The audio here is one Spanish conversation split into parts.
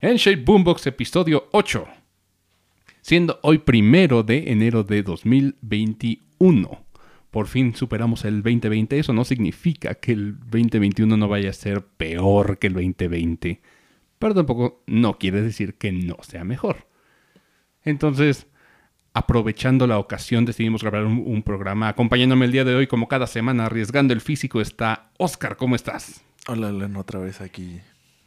Shape Boombox episodio 8. Siendo hoy primero de enero de 2021. Por fin superamos el 2020. Eso no significa que el 2021 no vaya a ser peor que el 2020. Pero tampoco no quiere decir que no sea mejor. Entonces, aprovechando la ocasión, decidimos grabar un, un programa. Acompañándome el día de hoy, como cada semana, arriesgando el físico, está Oscar. ¿Cómo estás? Hola, Len, otra vez aquí.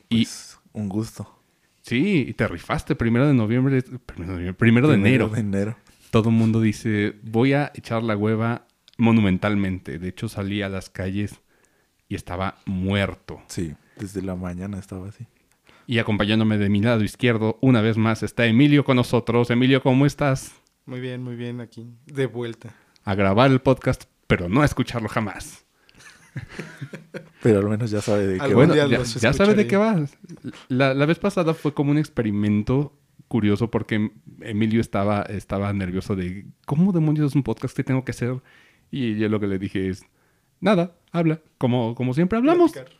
Y- Pues, un gusto. Sí, y te rifaste primero de noviembre, primero de, noviembre, primero de enero. de enero. Todo el mundo dice, voy a echar la hueva monumentalmente. De hecho, salí a las calles y estaba muerto. Sí, desde la mañana estaba así. Y acompañándome de mi lado izquierdo, una vez más, está Emilio con nosotros. Emilio, ¿cómo estás? Muy bien, muy bien, aquí, de vuelta. A grabar el podcast, pero no a escucharlo jamás. Pero al menos ya sabe de qué va. Bueno, día ya, ya sabes de qué vas. La, la vez pasada fue como un experimento curioso porque Emilio estaba, estaba nervioso de cómo demonios es un podcast que tengo que hacer. Y yo lo que le dije es, nada, habla, como, como siempre hablamos. Platicar.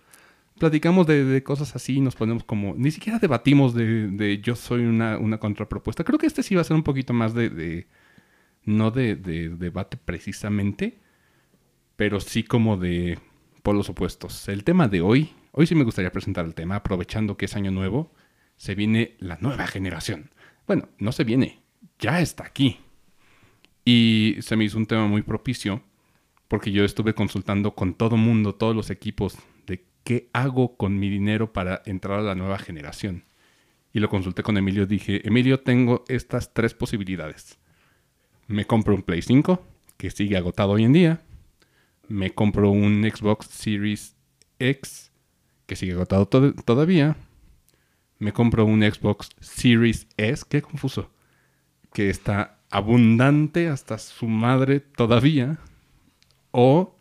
Platicamos de, de cosas así, nos ponemos como, ni siquiera debatimos de, de yo soy una, una contrapropuesta. Creo que este sí va a ser un poquito más de, de- no de, de debate precisamente, pero sí como de polos opuestos. El tema de hoy, hoy sí me gustaría presentar el tema, aprovechando que es año nuevo, se viene la nueva generación. Bueno, no se viene, ya está aquí. Y se me hizo un tema muy propicio porque yo estuve consultando con todo mundo, todos los equipos, de qué hago con mi dinero para entrar a la nueva generación. Y lo consulté con Emilio, dije, Emilio, tengo estas tres posibilidades. Me compro un Play 5, que sigue agotado hoy en día. Me compro un Xbox Series X, que sigue agotado to- todavía. Me compro un Xbox Series S, qué confuso, que está abundante hasta su madre todavía. O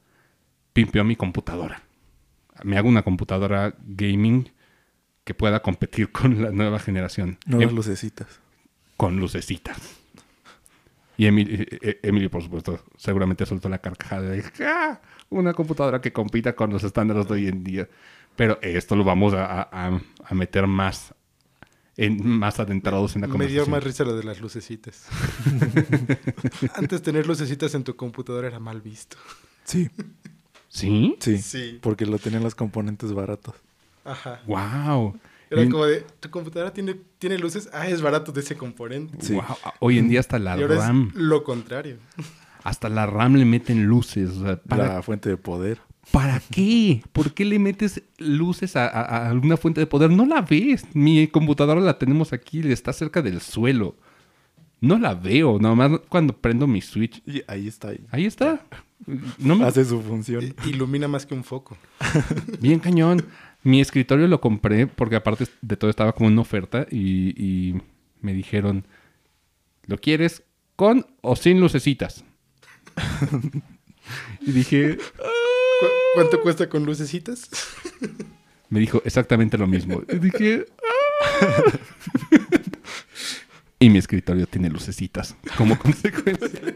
pimpeo mi computadora. Me hago una computadora gaming que pueda competir con la nueva generación. Nuevas Em- lucecitas. con lucecitas. Y Emilio, Emilio, por supuesto, seguramente soltó la carcajada de "Ah, una computadora que compita con los estándares de hoy en día. Pero esto lo vamos a, a- meter más, en, más adentrados en la Me dio conversación. más risa lo de las lucecitas. Antes tener lucecitas en tu computadora era mal visto. Sí, ¿Sí? sí, Sí. Porque lo tenían los componentes baratos. Ajá. ¡Wow! Era como de, tu computadora tiene, tiene luces, ah, es barato de ese componente. Sí. Wow. Hoy en día hasta la y ahora RAM, es lo contrario. hasta la RAM le meten luces. o sea, ¿para, La fuente de poder. ¿Para qué? ¿Por qué le metes luces a, a- a alguna fuente de poder? No la ves. Mi computadora la tenemos aquí, está cerca del suelo. No la veo, nada más cuando prendo mi switch. Y ahí está. Ahí. Ahí está. No me... Hace su función. I- Ilumina más que un foco. Bien cañón. Mi escritorio lo compré porque aparte de todo estaba como una oferta y, y me dijeron, ¿lo quieres con o sin lucecitas? y dije, ¿Cu- ¿Cuánto cuesta con lucecitas? me dijo exactamente lo mismo. Y dije, "Ah". y mi escritorio tiene lucecitas como consecuencia.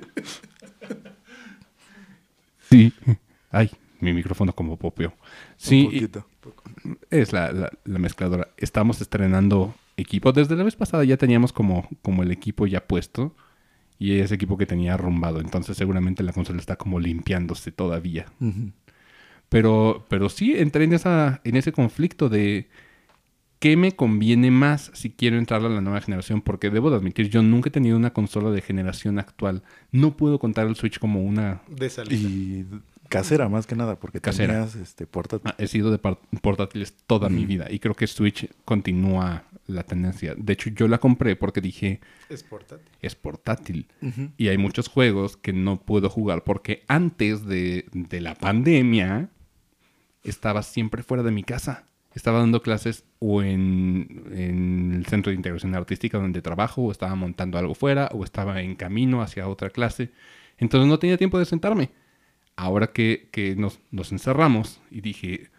Sí. Ay, mi micrófono como popeo. Sí, Un poquito. Es la, la- la mezcladora. Estamos estrenando equipo. Desde la vez pasada ya teníamos como, como el equipo ya puesto. Y ese equipo que tenía arrumbado. Entonces seguramente la consola está como limpiándose todavía. Pero, pero sí entré en, esa, en ese conflicto de qué me conviene más si quiero entrar a la nueva generación. Porque debo de admitir, yo nunca he tenido una consola de generación actual. No puedo contar el Switch como una... De salida. Y casera más que nada, porque Casera. tenías este portátil. Ah, He sido de portátiles toda mi vida. Y creo que Switch continúa la tendencia. De hecho, yo la compré porque dije, Es portátil. es portátil. Y hay muchos juegos que no puedo jugar porque antes de, de la pandemia estaba siempre fuera de mi casa. Estaba dando clases o en, en el centro de integración artística donde trabajo, o estaba montando algo fuera, o estaba en camino hacia otra clase. Entonces no tenía tiempo de sentarme. Ahora que, nos, encerramos y dije,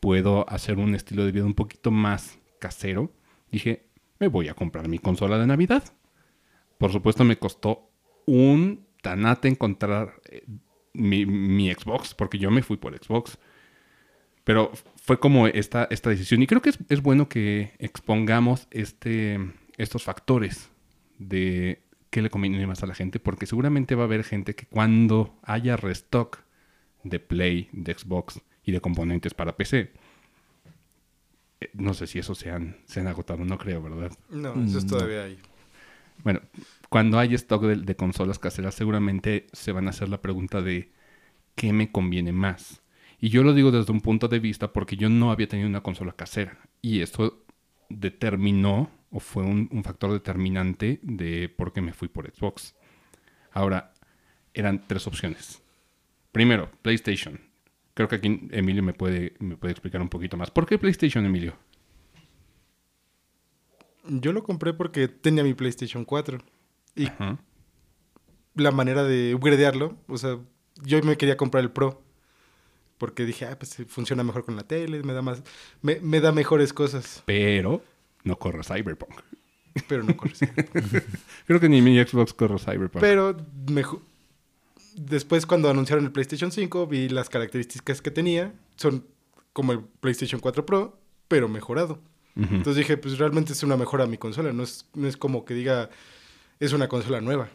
puedo hacer un estilo de vida un poquito más casero, dije, me voy a comprar mi consola de Navidad. Por supuesto me costó un tanate encontrar eh, mi, mi Xbox, porque yo me fui por Xbox. Pero fue como esta, esta decisión. Y creo que es, es bueno que expongamos este, estos factores de qué le conviene más a la gente, porque seguramente va a haber gente que cuando haya restock de Play, de Xbox y de componentes para PC, eh, no sé si esos se han, se han agotado, no creo, ¿verdad? No, eso es No. todavía ahí. Bueno, cuando hay stock de, de consolas caseras, seguramente se van a hacer la pregunta de qué me conviene más. Y yo lo digo desde un punto de vista porque yo no había tenido una consola casera. Y esto determinó o fue un, un factor determinante de por qué me fui por Xbox. Ahora, eran tres opciones. Primero, PlayStation. Creo que aquí Emilio me puede, me puede explicar un poquito más. ¿Por qué PlayStation, Emilio? Yo lo compré porque tenía mi PlayStation 4. Y Ajá. la manera de upgradearlo, o sea, yo me quería comprar el Pro. Porque dije, ah, pues funciona mejor con la tele, me da más, me, me da mejores cosas. Pero no corre Cyberpunk. Pero no corre. Creo que ni mi Xbox corre Cyberpunk. Pero mejo- después cuando anunciaron el PlayStation 5 vi las características que tenía. Son como el PlayStation 4 Pro, pero mejorado. Ujú. Entonces dije, pues realmente es una mejora a mi consola. No es, no es como que diga, es una consola nueva.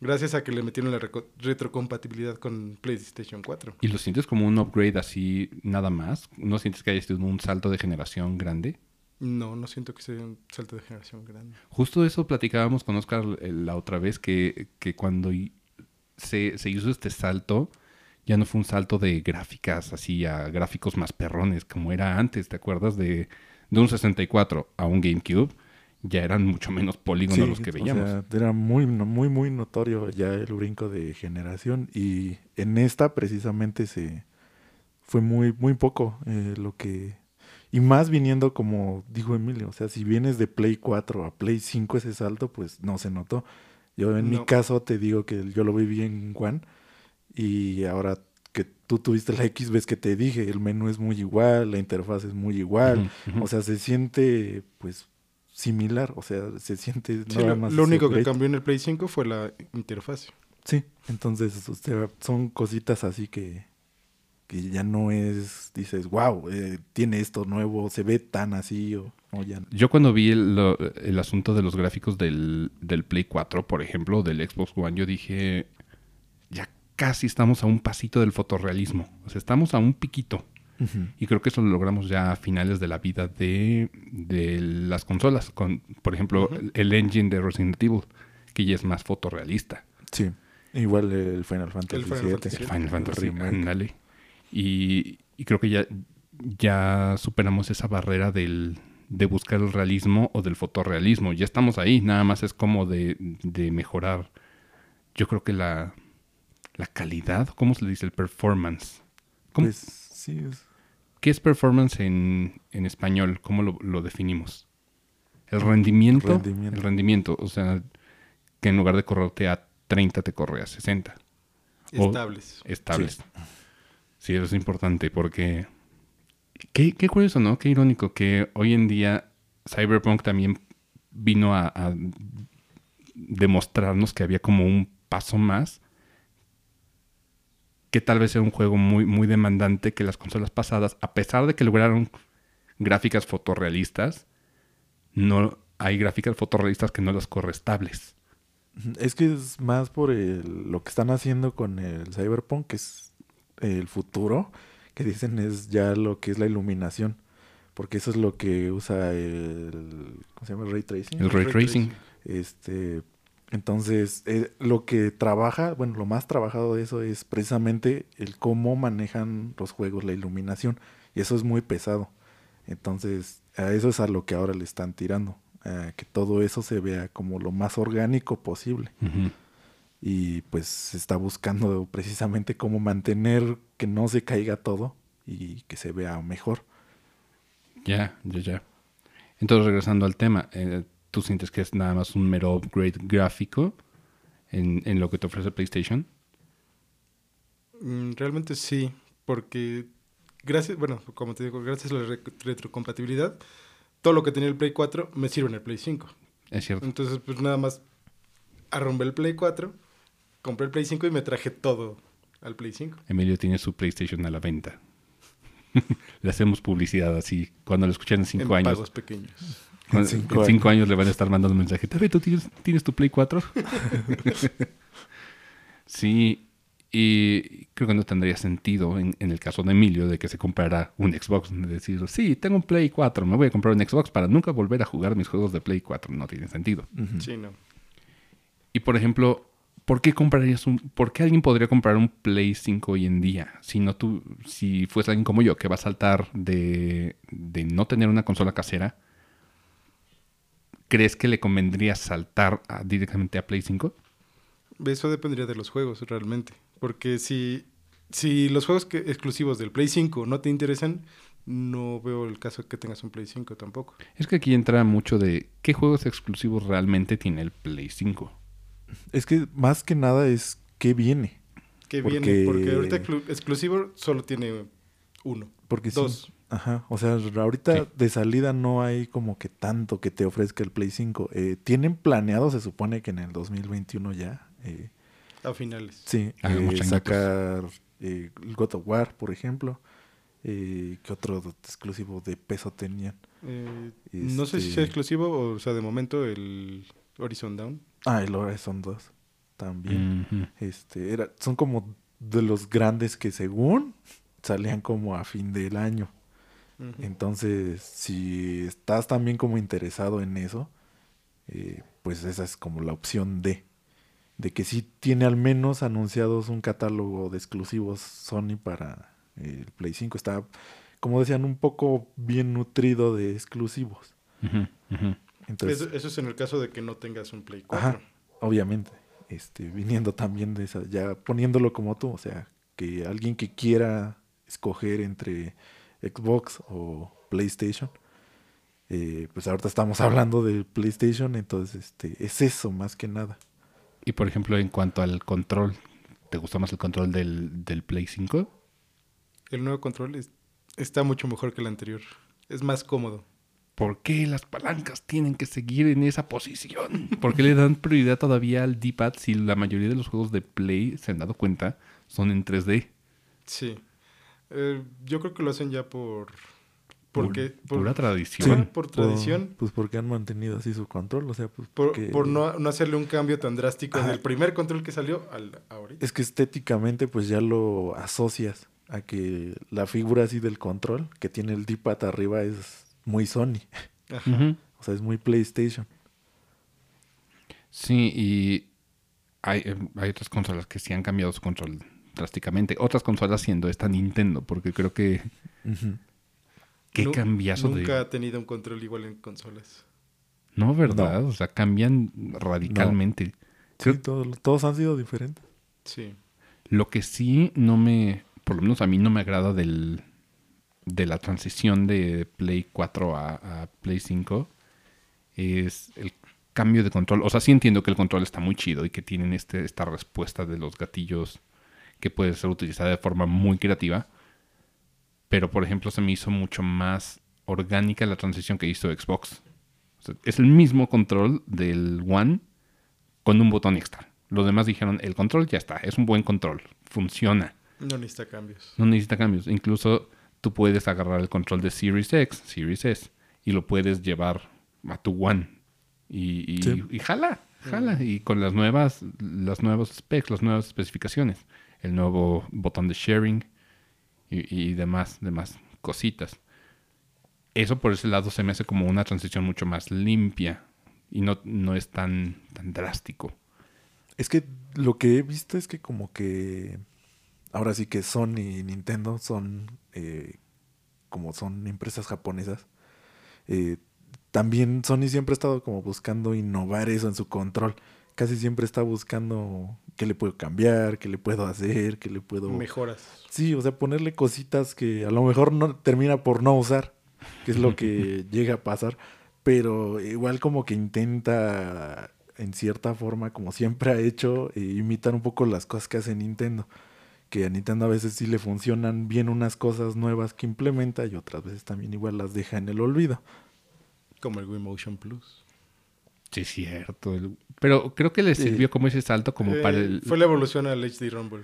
Gracias a que le metieron la retrocompatibilidad con PlayStation 4. ¿Y lo sientes como un upgrade así nada más? ¿No sientes que haya sido un salto de generación grande? No, no siento que sea un salto de generación grande. Justo eso platicábamos con Oscar eh, la otra vez, que, que cuando se, se hizo este salto, ya no fue un salto de gráficas así a gráficos más perrones como era antes, ¿te acuerdas? De, de un 64 a un GameCube, ya eran mucho menos polígonos Sí, los que o veíamos. sea, era muy, muy, muy notorio ya el brinco de generación. Y en esta precisamente se fue muy, muy poco eh, lo que. Y más viniendo como dijo Emilio, o sea, si vienes de Play 4 a Play 5 ese salto, pues no se notó. Yo en mi caso te digo que yo lo viví en One y ahora que tú tuviste la X, ves que te dije, el menú es muy igual, la interfaz es muy igual, o sea, se siente pues similar, o sea, se siente Sí, nada lo, más lo único que cambió en el Play 5 fue la interfaz. Sí, entonces o sea, son cositas así que, que ya no es, dices, wow, tiene esto nuevo, se ve tan así o no, ya no. Yo cuando vi el, lo- el asunto de los gráficos del, del Play 4, por ejemplo, del Xbox One, yo dije, ya casi estamos a un pasito del fotorrealismo. O sea, estamos a un piquito. Y creo que eso lo logramos ya a finales de la vida de, de las consolas. Con, por ejemplo, el, el engine de Resident Evil, que ya es más fotorrealista. Sí, igual el Final Fantasy Final VII. Fantasy El. Final Fantasy, ándale. Y, y creo que ya, ya superamos esa barrera del, de buscar el realismo o del fotorrealismo. Ya estamos ahí, nada más es como de, de mejorar. Yo creo que la, la calidad, ¿cómo se le dice? El performance. ¿Cómo- Pues sí, es- ¿Qué es performance en, en español? ¿Cómo lo, lo definimos? El rendimiento, Rendimiento. El rendimiento. O sea, que en lugar de correrte a 30 te corre a 60 O- Estables. estables. Sí. eso es importante porque... Qué, qué curioso, ¿no? Qué irónico que hoy en día Cyberpunk también vino a, demostrarnos que había como un paso más que tal vez era un juego muy, muy demandante que las consolas pasadas, a pesar de que lograron gráficas fotorrealistas, no hay gráficas fotorrealistas que no las corre estables. Es que es más por el- lo que están haciendo con el Cyberpunk, que es el futuro, que dicen es ya lo que es la iluminación. Porque eso es lo que usa el. ¿Cómo se llama? El ray tracing. El ray ray tracing. Este. Entonces, eh, lo que trabaja, bueno, lo más trabajado de eso es precisamente el cómo manejan los juegos la iluminación. Y eso es muy pesado. Entonces, a eso es a lo que ahora le están tirando. a que todo eso se vea como lo más orgánico posible. Ujú. Y pues se está buscando precisamente cómo mantener que no se caiga todo y que se vea mejor. Ya, ya, ya. Entonces, regresando al tema, eh, ¿tú sientes que es nada más un mero upgrade gráfico en, en lo que te ofrece PlayStation? Mm, Realmente sí, porque gracias, bueno, como te digo, gracias a la re- retrocompatibilidad, todo lo que tenía el Play 4 me sirve en el Play 5. Es cierto. Entonces, pues nada más arrumbé el Play 4, compré el Play 5 y me traje todo al Play 5. Emilio tiene su PlayStation a la venta. Le hacemos publicidad así. Cuando lo escuchen en cinco en años. pagos pequeños. Cuando- En en cinco años. le van a estar mandando un mensaje. "Tabe, ¿tú tienes, tienes tu Play 4? sí. Y creo que no tendría sentido en, en el caso de Emilio de que se comprara un Xbox. De decir, sí, tengo un Play 4, me voy a comprar un Xbox para nunca volver a jugar mis juegos de Play 4. No tiene sentido. Sí, no. Y por ejemplo, ¿por qué comprarías un, por qué alguien podría comprar un Play 5 hoy en día? Si no tú, si fuese alguien como yo que va a saltar de, de no tener una consola casera, ¿crees que le convendría saltar a- directamente a Play 5? Eso dependería de los juegos, realmente. Porque si, si los juegos que, exclusivos del Play 5 no te interesan, no veo el caso que tengas un Play 5 tampoco. Es que aquí entra mucho de qué juegos exclusivos realmente tiene el Play 5. Es que más que nada es qué viene. Que Porque- viene, porque ahorita exclu- exclusivo solo tiene uno. Porque sí, Dos. Ajá, o sea, ahorita Sí. de salida no hay como que tanto que te ofrezca el Play 5. Eh, tienen planeado, se supone que en el 2021 ya, eh, A finales. sí, Hagamos eh, sacar eh, el God of War, por ejemplo. Eh, ¿Qué otro exclusivo de peso tenían? Eh, No sé si Este- sea exclusivo o, o sea, de momento el Horizon Down. Ah, el Horizon 2 también. Este, era, son como de los grandes que según salían como a fin del año. Entonces, si estás también como interesado en eso, eh, pues esa es como la opción D. De que sí tiene al menos anunciados un catálogo de exclusivos Sony para eh, el Play 5. Está, como decían, un poco bien nutrido de exclusivos. Ujú, ujú. Entonces, Eso, eso es en el caso de que no tengas un Play 4. Ajá, obviamente. Este, viniendo también de esa, ya poniéndolo como tú, o sea, que alguien que quiera escoger entre Xbox o PlayStation, eh, pues ahorita estamos hablando del PlayStation, entonces este, es eso más que nada. Y por ejemplo, en cuanto al control, ¿te gusta más el control del, del Play 5? El nuevo control es- está mucho mejor que el anterior. Es más cómodo. ¿Por qué las palancas tienen que seguir en esa posición? ¿Por qué le dan prioridad todavía al D-pad si la mayoría de los juegos de Play, se han dado cuenta, son en 3D? Sí. Eh, yo creo que lo hacen ya por... Porque, por, pura tradición. por tradición. pues porque han mantenido así su control, o sea, pues por, porque- por no, no hacerle un cambio tan drástico Ajá. del primer control que salió al ahorita. Es que estéticamente pues ya lo asocias a que la figura así del control que tiene el D-pad arriba es muy Sony, Ajá. O sea, es muy PlayStation. Sí, y hay, eh, hay otras consolas que sí han cambiado su control drásticamente. Otras consolas siendo esta Nintendo, porque creo que qué Nu- cambiazo Nunca de... ha tenido un control igual en consolas. No, ¿verdad? No. O sea, cambian radicalmente. Sí, todo- todos han sido diferentes. Sí. Lo que sí no me, por lo menos a mí no me agrada del, de la transición de Play 4 a, a Play 5 es el cambio de control. O sea, sí entiendo que el control está muy chido y que tienen este, esta respuesta de los gatillos que puede ser utilizada de forma muy creativa. Pero, por ejemplo, se me hizo mucho más orgánica la transición que hizo Xbox. O sea, es el mismo control del One con un botón extra. Los demás dijeron, el control ya está, es un buen control, funciona, No necesita cambios. no necesita cambios. Incluso tú puedes agarrar el control de Series X, Series S, y lo puedes llevar a tu One. Y, y, Sí. y jala, jala. Y con las nuevas, las nuevos specs, las nuevas especificaciones. El nuevo botón de sharing y, y demás, demás cositas. Eso por ese lado se me hace como una transición mucho más limpia y no, no es tan, tan drástico. Es que lo que he visto es que como que ahora sí que Sony y Nintendo son eh, como son empresas japonesas. eh, también Sony siempre ha estado como buscando innovar eso en su control. Casi siempre está buscando qué le puedo cambiar, qué le puedo hacer, qué le puedo... Mejoras. Sí, o sea, ponerle cositas que a lo mejor no termina por no usar, que es lo que llega a pasar, pero igual como que intenta en cierta forma, como siempre ha hecho, eh, imitar un poco las cosas que hace Nintendo. Que a Nintendo a veces sí le funcionan bien unas cosas nuevas que implementa y otras veces también igual las deja en el olvido. Como el Wii Motion Plus. Sí, es cierto. el- Pero creo que le Sí. sirvió como ese salto como Eh, para el... Fue la evolución al HD Rumble.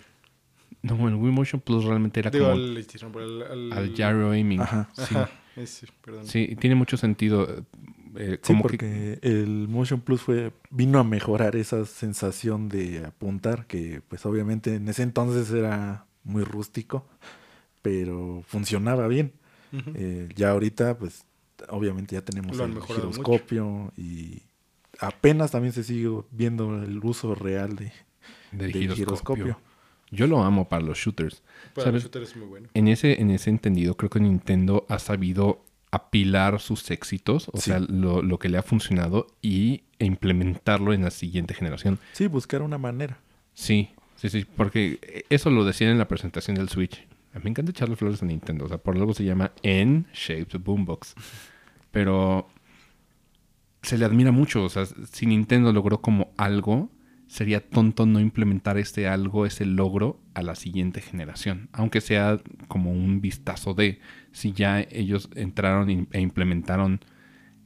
No, el Wii Motion Plus realmente era Digo, como al, PlayStation, al, al- al gyro aiming. Ajá. Sí, Ajá, ese, perdón. sí, tiene mucho sentido. Eh, Sí, como que porque el Motion Plus fue vino a mejorar esa sensación de apuntar, que pues obviamente en ese entonces era muy rústico, pero funcionaba bien. Eh, ya ahorita, pues obviamente ya tenemos el mucho. giroscopio y apenas también se sigue viendo el uso real de, del del giroscopio. giroscopio. Yo lo amo para los shooters. Para ¿sabes? los shooters es muy bueno. En ese, en ese entendido, creo que Nintendo ha sabido apilar sus éxitos, o Sí. sea, lo, lo que le ha funcionado y e implementarlo en la siguiente generación. Sí, buscar una manera. Sí, sí, sí, porque eso lo decían en la presentación del Switch. A mí me encanta echarle flores a Nintendo, o sea, por algo se llama N-Shaped Boombox. Pero se le admira mucho, o sea, si Nintendo logró como algo, sería tonto no implementar este algo, ese logro a la siguiente generación, aunque sea como un vistazo de si ya ellos entraron e implementaron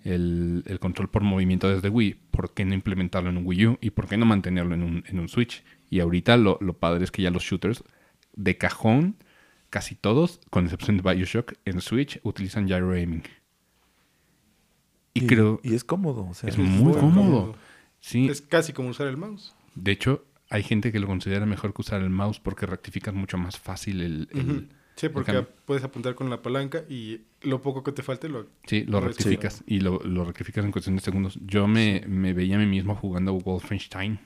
el, el control por movimiento desde Wii, ¿por qué no implementarlo en un Wii U? ¿Y por qué no mantenerlo en un, en un Switch? Y ahorita lo, lo padre es que ya los shooters de cajón, casi todos, con excepción de Bioshock, en Switch utilizan gyro aiming. Y, creo, y es cómodo. O sea, es muy cómodo. Sí, Es casi como usar el mouse. de hecho, hay gente que lo considera mejor que usar el mouse porque rectificas mucho más fácil el... el-. Sí, porque puedes apuntar con la palanca y lo poco que te falte lo... Sí, lo Sí. rectificas y lo, lo rectificas en cuestión de segundos. Yo me, me veía a mí mismo jugando Wolfenstein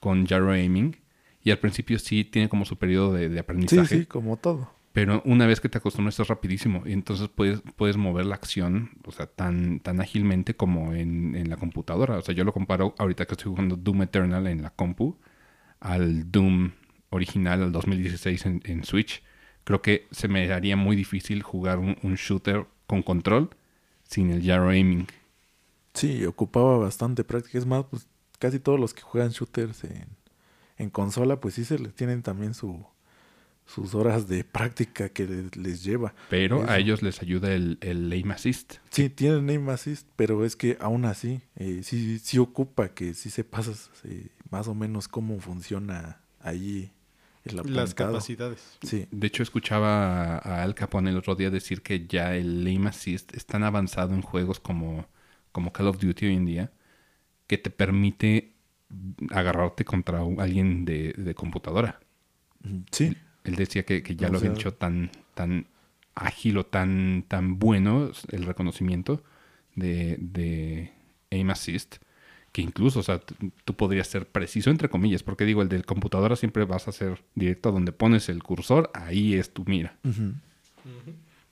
con gyro aiming y al principio sí tiene como su periodo de, de Sí, aprendizaje, sí, como todo. Pero una vez que te acostumbras es rapidísimo y entonces puedes, puedes mover la acción, o sea, tan, tan ágilmente como en, en la computadora. O sea, yo lo comparo ahorita que estoy jugando Doom Eternal en la compu al Doom original, al 2016 en, en Switch. Creo que se me haría muy difícil jugar un, un shooter con control sin el gyro aiming. Sí, ocupaba bastante práctica. Es más, pues casi todos los que juegan shooters en, en consola, pues sí se les tienen también su, sus horas de práctica que le- les lleva. Pero a ellos les ayuda el, el aim assist. Sí, tienen aim assist, pero es que aún así, eh, sí, sí ocupa que sí se pasas eh, más o menos cómo funciona allí el Las capacidades. Sí, De hecho, escuchaba a, Al Capone el otro día decir que ya el aim assist es tan avanzado en juegos como, como Call of Duty hoy en día que te permite agarrarte contra alguien de, de computadora. Sí, Él decía que, que ya O lo habían hecho tan, tan ágil o tan, tan bueno el reconocimiento de, de aim assist que incluso, o sea, tú podrías ser preciso entre comillas, porque digo, el de computadora siempre vas a ser directo donde pones el cursor, ahí es tu mira.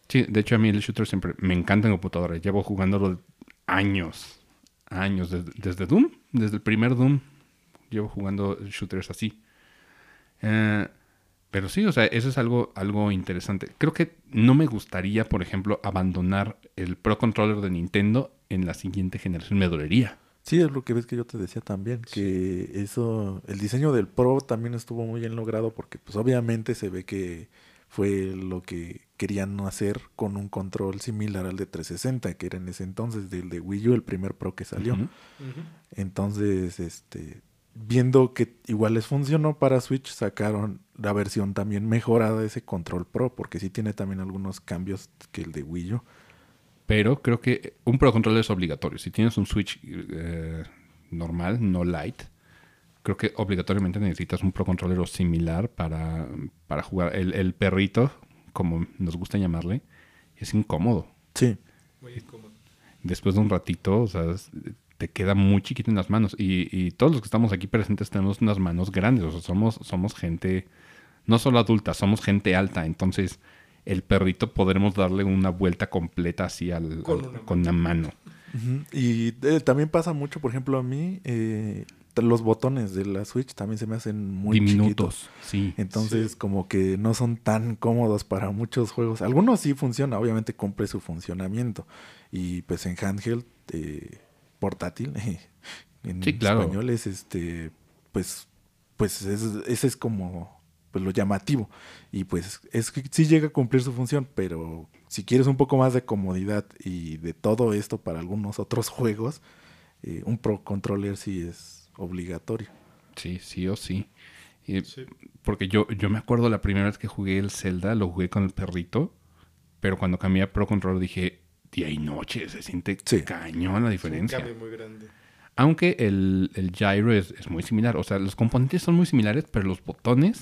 Sí, de hecho a mí el shooter siempre me encanta en computadora. Llevo jugándolo años, años, desde, desde Doom, desde el primer Doom, llevo jugando shooters así. Eh, pero sí, o sea, eso es algo, algo interesante. Creo que no me gustaría, por ejemplo, abandonar el Pro Controller de Nintendo en la siguiente generación. Me dolería. Sí, es lo que ves que yo te decía también, que eso, el diseño del Pro también estuvo muy bien logrado porque pues obviamente se ve que fue lo que querían hacer con un control similar al de 360, que era en ese entonces del de Wii U, el primer Pro que salió. Entonces, este, viendo que igual les funcionó para Switch, sacaron la versión también mejorada de ese control Pro, porque sí tiene también algunos cambios que el de Wii U. Pero creo que un Pro Controller es obligatorio. Si tienes un Switch eh, normal, no light, creo que obligatoriamente necesitas un Pro Controller o similar para, para jugar. El, el perrito, como nos gusta llamarle, es incómodo. Sí, Muy incómodo. Después de un ratito, o sea, te queda muy chiquito en las manos. Y, y todos los que estamos aquí presentes tenemos unas manos grandes. O sea, somos, somos gente, no solo adulta, somos gente alta. Entonces, el perrito podremos darle una vuelta completa así al, Con al- una con una mano. Y eh, también pasa mucho, por ejemplo, a mí, eh, los botones de la Switch también se me hacen muy chiquitos. diminutos. Sí. Entonces, Sí. como que no son tan cómodos para muchos juegos. Algunos sí funcionan, obviamente cumple su funcionamiento. Y pues en handheld eh, portátil, en Sí, claro. español es este, pues, pues es, ese es como pues lo llamativo. Y pues es que sí llega a cumplir su función, pero si quieres un poco más de comodidad y de todo esto para algunos otros juegos, eh, un Pro Controller sí es obligatorio. Sí, sí o sí. Y- Sí. Porque yo, yo me acuerdo la primera vez que jugué el Zelda, lo jugué con el perrito, pero cuando cambié a Pro Controller dije, día y noche, se siente Sí. cañón la Un diferencia. cambio muy grande. Aunque el, el gyro es, es muy similar, o sea, los componentes son muy similares, pero los botones,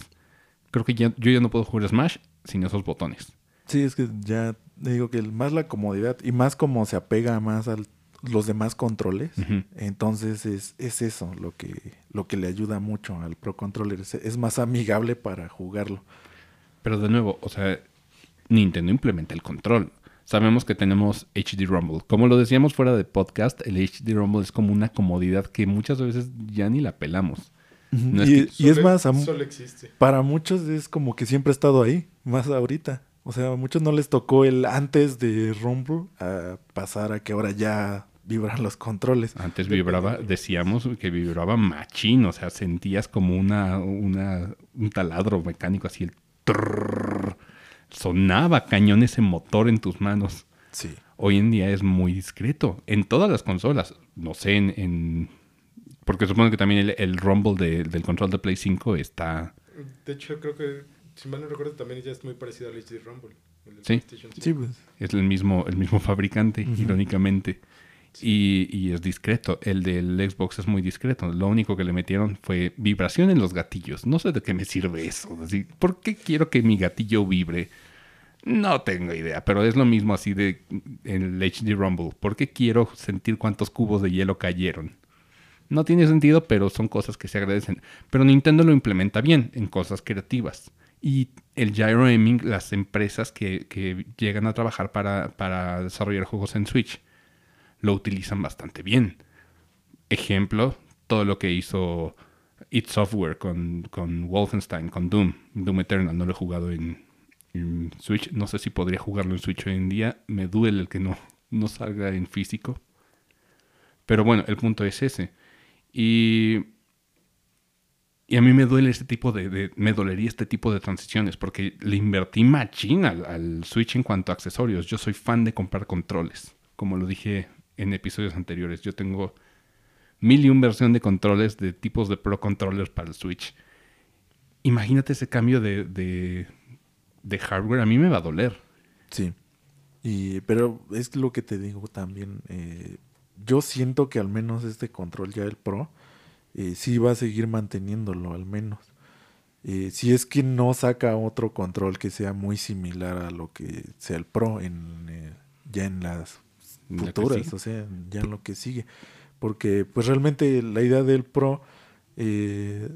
creo que ya, yo ya no puedo jugar Smash sin esos botones. Sí, es que ya digo que más la comodidad y más como se apega más a los demás controles. Entonces es, es eso lo que, lo que le ayuda mucho al Pro Controller. Es, es más amigable para jugarlo. Pero de nuevo, o sea, Nintendo implementa el control. Sabemos que tenemos HD Rumble. Como lo decíamos fuera de podcast, el HD Rumble es como una comodidad que muchas veces ya ni la pelamos. No es y, que- y es más, a Solo existe. para muchos es como que siempre ha estado ahí, más ahorita. O sea, a muchos no les tocó el antes de Rumble a pasar a que ahora ya vibran los controles. Antes vibraba, decíamos que vibraba machín, o sea, sentías como una, una un taladro mecánico así el trrrr. Sonaba cañón ese motor en tus manos. Sí. Hoy en día es muy discreto en todas las consolas. No sé, en, en- porque supongo que también el, el rumble de- del control de Play 5 está De hecho, creo que, si mal no recuerdo, también ya es muy parecido al HD Rumble. el Sí. PlayStation Sí, pues. es el mismo el mismo fabricante, irónicamente. Y, es discreto. El del Xbox es muy discreto. Lo único que le metieron fue vibración en los gatillos. No sé de qué me sirve eso. ¿Por qué quiero que mi gatillo vibre? No tengo idea, pero es lo mismo así de el HD Rumble. ¿Por qué quiero sentir cuántos cubos de hielo cayeron? No tiene sentido, pero son cosas que se agradecen. Pero Nintendo lo implementa bien en cosas creativas. Y el gyro aiming, las empresas que, llegan a trabajar para desarrollar juegos en Switch, lo utilizan bastante bien. Ejemplo, todo lo que hizo id Software con, con Wolfenstein, con Doom, Doom Eternal. No lo he jugado en, Switch. No sé si podría jugarlo en Switch hoy en día. Me duele el que no, no salga en físico. Pero bueno, el punto es ese. Y, y a mí me duele este tipo de, de- Me dolería este tipo de transiciones porque le invertí machín al, al Switch en cuanto a accesorios. Yo soy fan de comprar controles. Como lo dije en episodios anteriores. Yo tengo mil y un versión de controles de tipos de Pro Controllers para el Switch. Imagínate ese cambio de, de, hardware. A mí me va a doler. Sí. Y, pero es lo que te digo también. eh, yo siento que al menos este control ya el Pro eh, sí va a seguir manteniéndolo al menos. Eh, si es que no saca otro control que sea muy similar a lo que sea el Pro en eh, ya en las futuras, o sea, ya en lo que sigue. Porque pues realmente la idea del Pro eh,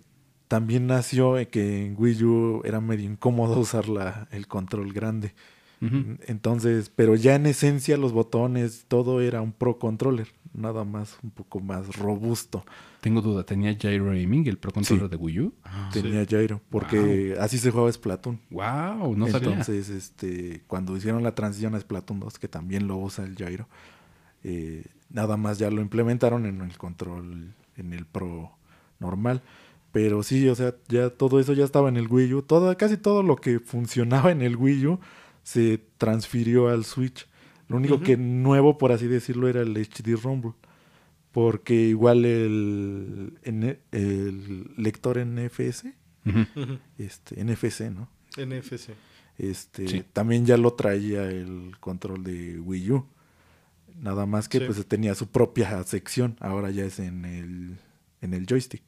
también nació en que en Wii U era medio incómodo usar la, el control grande. Entonces, pero ya en esencia los botones, todo era un Pro Controller, nada más un poco más robusto. Tengo duda. ¿Tenía gyro aiming el Pro Controller Sí. de Wii U? Tenía gyro, porque así se jugaba Splatoon. Wow, no sabía. Entonces, este, cuando hicieron la transición a Splatoon 2, que también lo usa el gyro, eh, nada más ya lo implementaron en el control, en el Pro normal. Pero sí, o sea, ya todo eso ya estaba en el Wii U. Todo, casi todo lo que funcionaba en el Wii U se transfirió al Switch. Lo único que nuevo, por así decirlo, era el HD Rumble. Porque igual el, N- el lector NFS, este, NFC, ¿no? NFC. Este, Sí. también ya lo traía el control de Wii U. Nada más que Sí. pues tenía su propia sección, ahora ya es en el en el joystick.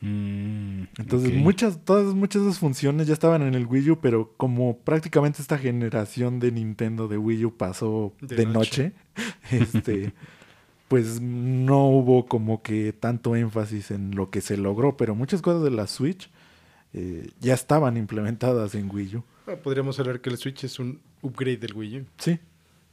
Mm, Entonces, muchas todas muchas de esas funciones ya estaban en el Wii U, pero como prácticamente esta generación de Nintendo de Wii U pasó De de, noche, este pues no hubo como que tanto énfasis en lo que se logró, pero muchas cosas de la Switch eh, ya estaban implementadas en Wii U. Ah, podríamos hablar que el Switch es un upgrade del Wii U. Sí.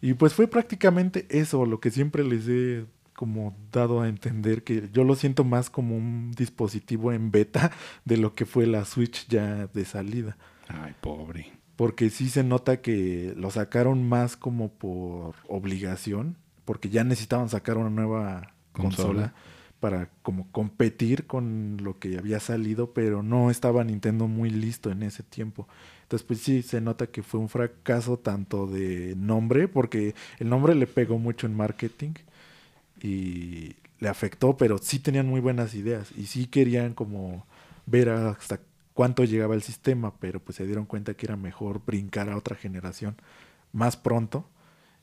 Y pues fue prácticamente eso lo que siempre les he como dado a entender que yo lo siento más como un dispositivo en beta de lo que fue la Switch ya de salida. Ay, pobre. Porque sí se nota que lo sacaron más como por obligación, porque ya necesitaban sacar una nueva Consola. consola, para como competir con lo que había salido, pero no estaba Nintendo muy listo en ese tiempo. Entonces, pues sí, se nota que fue un fracaso tanto de nombre, porque el nombre le pegó mucho en marketing y le afectó, pero sí tenían muy buenas ideas y sí querían como ver hasta cuánto llegaba el sistema, pero pues se dieron cuenta que era mejor brincar a otra generación más pronto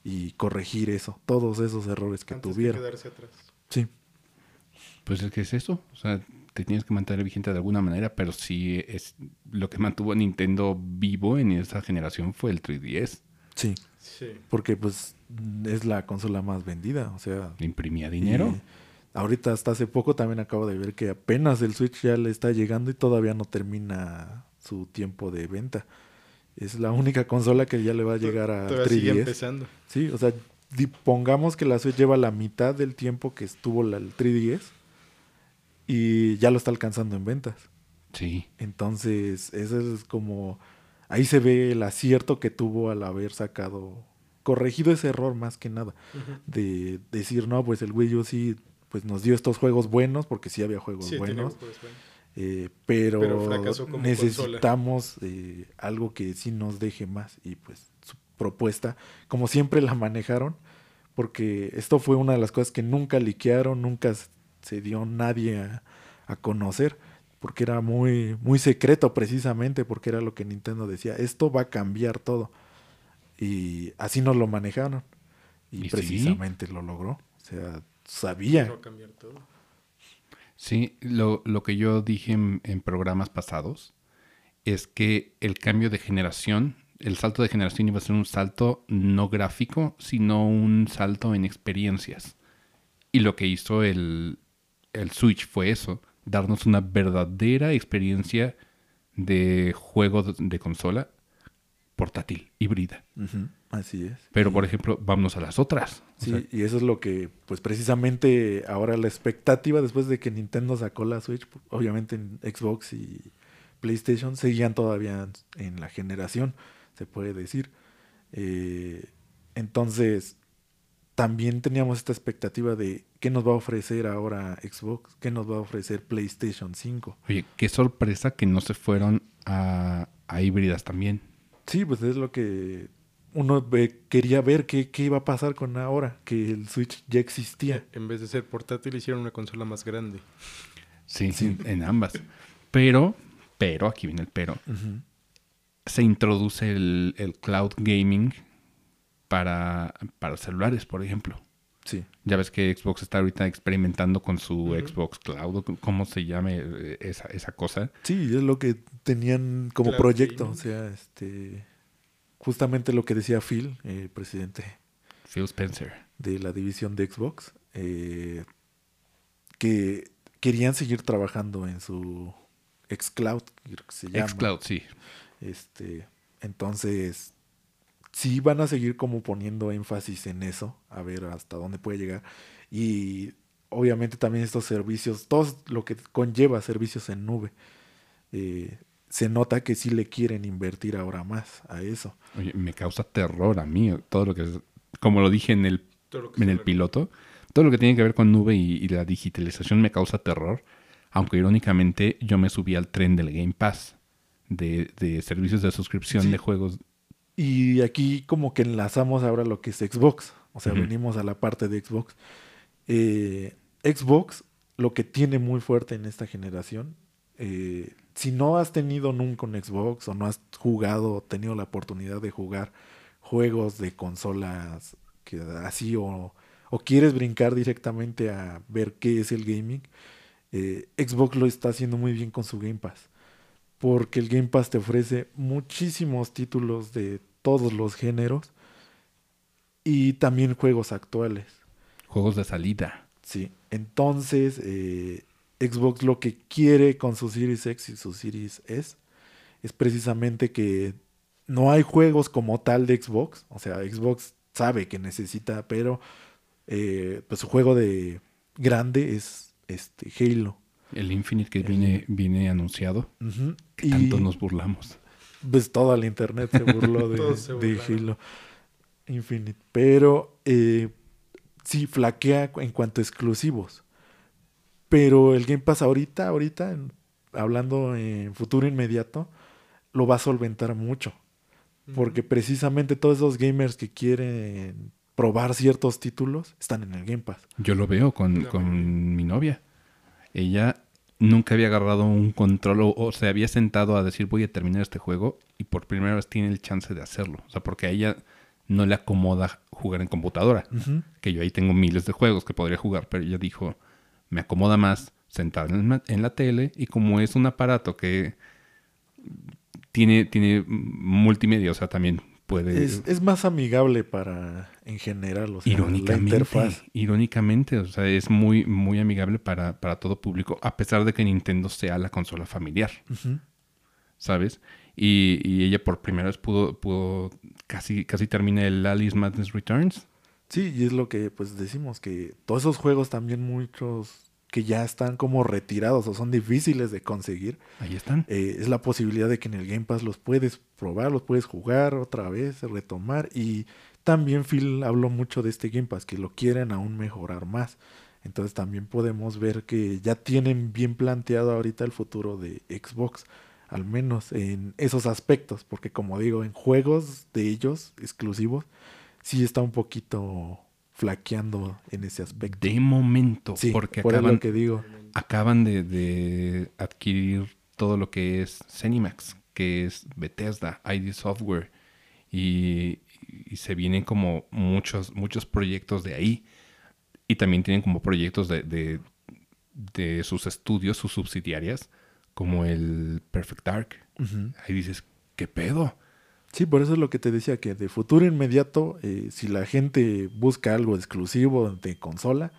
y corregir eso, todos esos errores que Antes de tuvieron. quedarse atrás. Sí, Pues es que es eso. O sea, te tienes que mantener vigente de alguna manera, pero sí es lo que mantuvo a Nintendo vivo en esa generación fue el 3DS. sí, Sí. porque pues es la consola más vendida, o sea, imprimía dinero. Ahorita hasta hace poco también acabo de ver que apenas el Switch ya le está llegando y todavía no termina su tiempo de venta. Es la única consola que ya le va a llegar a Todavía sigue 3DS. empezando. Sí, o sea, pongamos que la Switch lleva la mitad del tiempo que estuvo la, el 3DS y ya lo está alcanzando en ventas. Sí. Entonces, eso es como ahí se ve el acierto que tuvo al haber sacado corregido ese error más que nada de decir, no, pues el Wii U sí pues nos dio estos juegos buenos, porque sí había juegos Sí, buenos, juegos buenos. eh, pero, Pero fracasó como necesitamos eh, algo que sí nos deje más. Y pues su propuesta, como siempre la manejaron, porque esto fue una de las cosas que nunca liquearon, nunca se dio nadie a, a conocer, porque era muy, muy secreto precisamente, porque era lo que Nintendo decía, esto va a cambiar todo. Y así nos lo manejaron. Y, ¿Y sí? precisamente lo logró. O sea, sabía. Cambiar todo. Sí, lo, lo que yo dije en, en programas pasados es que el cambio de generación, el salto de generación iba a ser un salto no gráfico, sino un salto en experiencias. Y lo que hizo el, el Switch fue eso, darnos una verdadera experiencia de juego de, de consola portátil, híbrida. Así es. Pero, por ejemplo, vámonos a las otras. O Sí, sea, y eso es lo que, pues precisamente ahora la expectativa después de que Nintendo sacó la Switch, obviamente en Xbox y PlayStation seguían todavía en la generación, se puede decir. Eh, entonces, también teníamos esta expectativa de qué nos va a ofrecer ahora Xbox, qué nos va a ofrecer PlayStation 5. Oye, qué sorpresa que no se fueron a, a híbridas también. Sí, pues es lo que uno ve- quería ver qué, qué iba a pasar con ahora, que el Switch ya existía. En vez de ser portátil, hicieron una consola más grande. Sí, sí, en ambas. Pero, pero, aquí viene el pero. Se introduce el, el cloud gaming para, para celulares, por ejemplo. Sí. Ya ves que Xbox está ahorita experimentando con su. Xbox Cloud, o cómo se llame eh, esa, esa cosa. Sí, es lo que tenían como Cloud proyecto, gaming. o sea, este justamente lo que decía Phil, eh, presidente Phil Spencer. de la división de Xbox, eh, que querían seguir trabajando en su xCloud, creo que se llama. Xcloud, sí. Este, entonces, sí van a seguir como poniendo énfasis en eso, a ver hasta dónde puede llegar. Y obviamente también estos servicios, todo lo que conlleva servicios en nube, eh, se nota que sí le quieren invertir ahora más a eso. Oye, me causa terror a mí todo lo que es, como lo dije en el, en el piloto, todo lo que tiene que ver con nube y, y la digitalización me causa terror, aunque irónicamente yo me subí al tren del Game Pass de, de servicios de suscripción Sí. de juegos. Y aquí como que enlazamos ahora lo que es Xbox. O sea, venimos a la parte de Xbox. Eh, Xbox, lo que tiene muy fuerte en esta generación, eh, si no has tenido nunca un Xbox o no has jugado o tenido la oportunidad de jugar juegos de consolas que así o, o quieres brincar directamente a ver qué es el gaming, eh, Xbox lo está haciendo muy bien con su Game Pass porque el Game Pass te ofrece muchísimos títulos de todos los géneros y también juegos actuales. Juegos de salida. Sí, entonces eh, Xbox lo que quiere con su Series X y su Series S es precisamente que no hay juegos como tal de Xbox, o sea, Xbox sabe que necesita, pero eh, pues su juego de grande es este Halo. El Infinite que viene, viene anunciado. Ujú, que y- Tanto nos burlamos. Pues toda la internet se burló de, se de. Halo Infinite. Pero eh, sí flaquea en cuanto a exclusivos. Pero el Game Pass ahorita, ahorita, en- hablando en futuro inmediato, lo va a solventar mucho. Porque precisamente todos esos gamers que quieren probar ciertos títulos están en el Game Pass. Yo lo veo con, con mi novia. Ella nunca había agarrado un control o, o se había sentado a decir voy a terminar este juego y por primera vez tiene el chance de hacerlo. O sea, porque a ella no le acomoda jugar en computadora. Que yo ahí tengo miles de juegos que podría jugar, pero ella dijo, me acomoda más sentar en la, en la tele y como es un aparato que tiene, tiene multimedia, o sea, también puede... Es, es más amigable para, en general, o sea, la Irónicamente, interfaz. irónicamente, o sea, es muy, muy amigable para, para todo público, a pesar de que Nintendo sea la consola familiar. ¿sabes? Y, y ella por primera vez pudo, pudo casi, casi termina el Alice Madness Returns. Sí, y es lo que pues decimos, que todos esos juegos también muchos que ya están como retirados o son difíciles de conseguir, Ahí están. eh, es la posibilidad de que en el Game Pass los puedes probar, los puedes jugar otra vez, retomar. Y también Phil habló mucho de este Game Pass, que lo quieren aún mejorar más. Entonces también podemos ver que ya tienen bien planteado ahorita el futuro de Xbox, al menos en esos aspectos, porque como digo, en juegos de ellos exclusivos, sí está un poquito flaqueando en ese aspecto. De momento, Sí, porque por acaban, lo que digo. acaban de, de adquirir todo lo que es Cenimax, que es Bethesda, ID Software, y, y se vienen como muchos, muchos proyectos de ahí. Y también tienen como proyectos de, de, de sus estudios, sus subsidiarias, como el Perfect Dark. Ahí dices, ¿qué pedo? Sí, por eso es lo que te decía, que de futuro inmediato, eh, si la gente busca algo exclusivo de consola,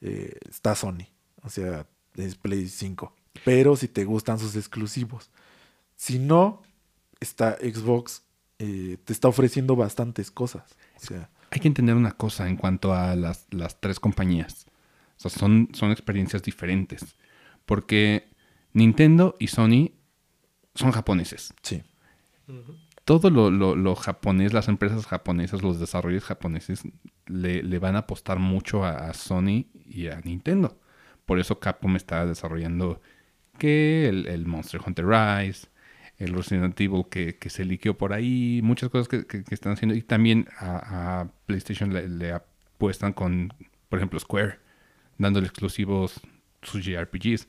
eh, está Sony. O sea, es Play 5. Pero si te gustan sus exclusivos. Si no, está Xbox, eh, te está ofreciendo bastantes cosas. O sea, Hay que entender una cosa en cuanto a las, las tres compañías. O sea, son, son experiencias diferentes. Porque Nintendo y Sony son japoneses. sí. Todo lo, lo- japonés, las empresas japonesas, los desarrollos japoneses, le, van a apostar mucho a, Sony y a Nintendo. Por eso Capcom está desarrollando que el, Monster Hunter Rise, el Resident Evil que, se liqueó por ahí, muchas cosas que, están haciendo. Y también a, a PlayStation le, le apuestan con, por ejemplo, Square, dándole exclusivos sus JRPGs.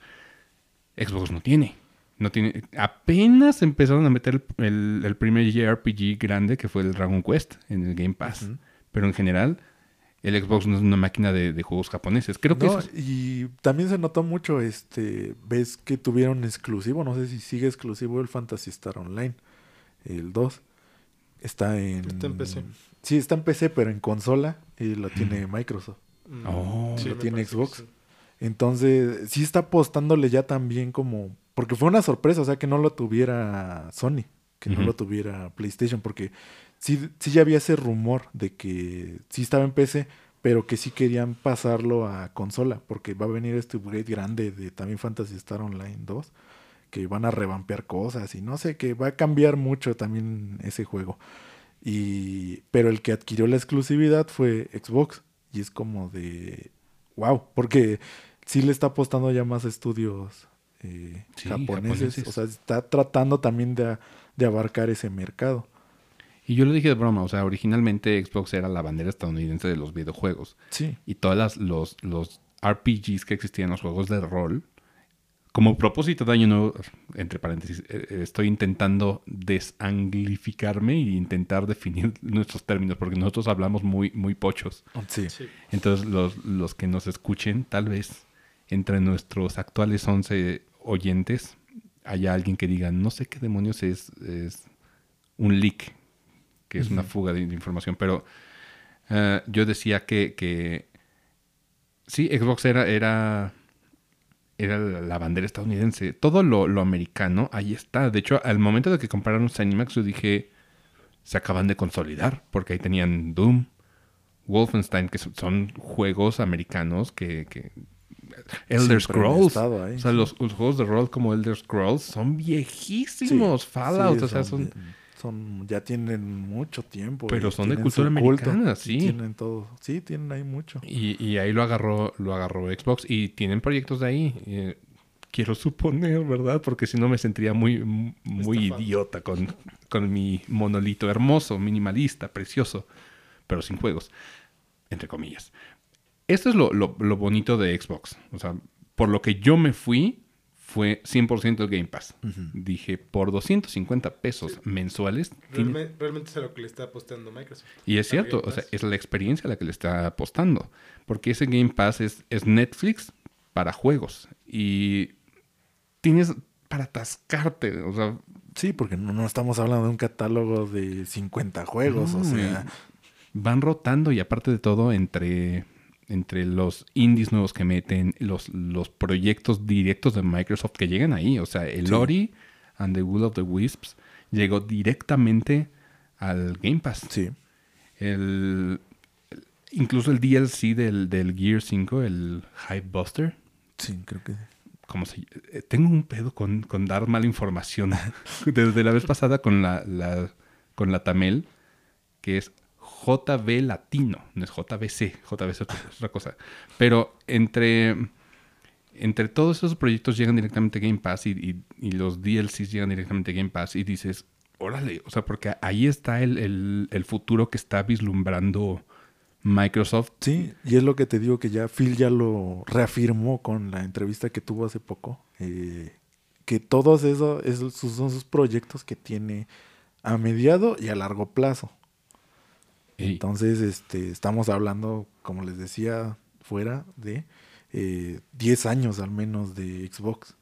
Xbox no tiene. No tiene. Apenas empezaron a meter el, el- el primer JRPG grande que fue el Dragon Quest en el Game Pass. Pero en general, el Xbox no es una máquina de, de juegos japoneses. Creo que No, eso es- y también se notó mucho, este, ves que tuvieron exclusivo, no sé si sigue exclusivo el Fantasy Star Online, el 2. Está en... Está en PC. Sí, está en PC, pero en consola y lo tiene Microsoft. Mm, Oh. ¿Lo tiene que Xbox? sí. Entonces, sí está apostándole ya también como... Porque fue una sorpresa, o sea, que no lo tuviera Sony, que no lo tuviera PlayStation, porque sí, sí ya había ese rumor de que sí estaba en PC, pero que sí querían pasarlo a consola, porque va a venir este upgrade grande de también Fantasy Star Online 2, que van a revampear cosas y no sé, que va a cambiar mucho también ese juego. Y, pero el que adquirió la exclusividad fue Xbox, y es como de wow, porque sí le está apostando ya más estudios eh, Sí, japoneses, japoneses. o sea, está tratando también de, de abarcar ese mercado. Y yo lo dije de broma, o sea, originalmente Xbox era la bandera estadounidense de los videojuegos. Sí, Y todas las, los, los RPGs que existían, los juegos de rol, como propósito de año nuevo, entre paréntesis, eh, eh, estoy intentando desanglificarme e intentar definir nuestros términos, porque nosotros hablamos muy, muy pochos. sí, Sí. Entonces, los, los que nos escuchen, tal vez entre nuestros actuales 11 oyentes, haya alguien que diga, no sé qué demonios es, es un leak, que es una fuga de, de información, pero eh, yo decía que, que sí, Xbox era, era, era la la bandera estadounidense. Todo lo, lo americano, ahí está. De hecho, al momento de que compraron Cinemax, yo dije, se acaban de consolidar, porque ahí tenían Doom, Wolfenstein, que son, son juegos americanos que... que Elder Scrolls. ahí, o sea, sí. los, los juegos de rol como Elder Scrolls son viejísimos. Sí, Fallout, sí, o sea, son... son- ya tienen mucho tiempo. Pero son de cultura culto, americana, y sí. Tienen todo, sí, tienen ahí mucho. Y, y ahí lo agarró, lo agarró Xbox y tienen proyectos de ahí. Eh, quiero suponer, ¿verdad? Porque si no me sentiría muy, muy Estafado. idiota con, con mi monolito hermoso, minimalista, precioso, pero sin juegos, entre comillas. Esto es lo, lo- lo bonito de Xbox. O sea, por lo que yo me fui fue 100% el Game Pass. Dije, por 250 pesos mensuales. tiene- realmente es a lo que le está apostando Microsoft. Y es cierto, o sea, es la experiencia la que le está apostando. Porque ese Game Pass es, es Netflix para juegos. Y tienes para atascarte. O sea, Sí, porque no, no estamos hablando de un catálogo de 50 juegos, o sea, van rotando y aparte de todo, entre, entre los indies nuevos que meten, los, los proyectos directos de Microsoft que llegan ahí. O sea, el Sí. Ori and the Will of the Wisps llegó directamente al Game Pass. sí. El, el- incluso el DLC del, del Gear 5, el Hype Buster. Sí, creo que ¿Cómo se eh, Tengo un pedo con, con dar mala información. Desde la vez pasada con la, la- con la Tamel, que es JB Latino, no es JBC, JBC es otra, cosa. Pero entre, entre todos esos proyectos llegan directamente a Game Pass y, y- los DLCs llegan directamente a Game Pass y dices, órale, o sea, porque ahí está el, el- futuro que está vislumbrando Microsoft. Sí, y es lo que te digo que ya Phil ya lo reafirmó con la entrevista que tuvo hace poco, eh, que todos eso, esos sus- son sus proyectos que tiene a mediado y a largo plazo. Entonces, este, estamos hablando, como les decía, fuera de eh, 10 años al menos de Xbox,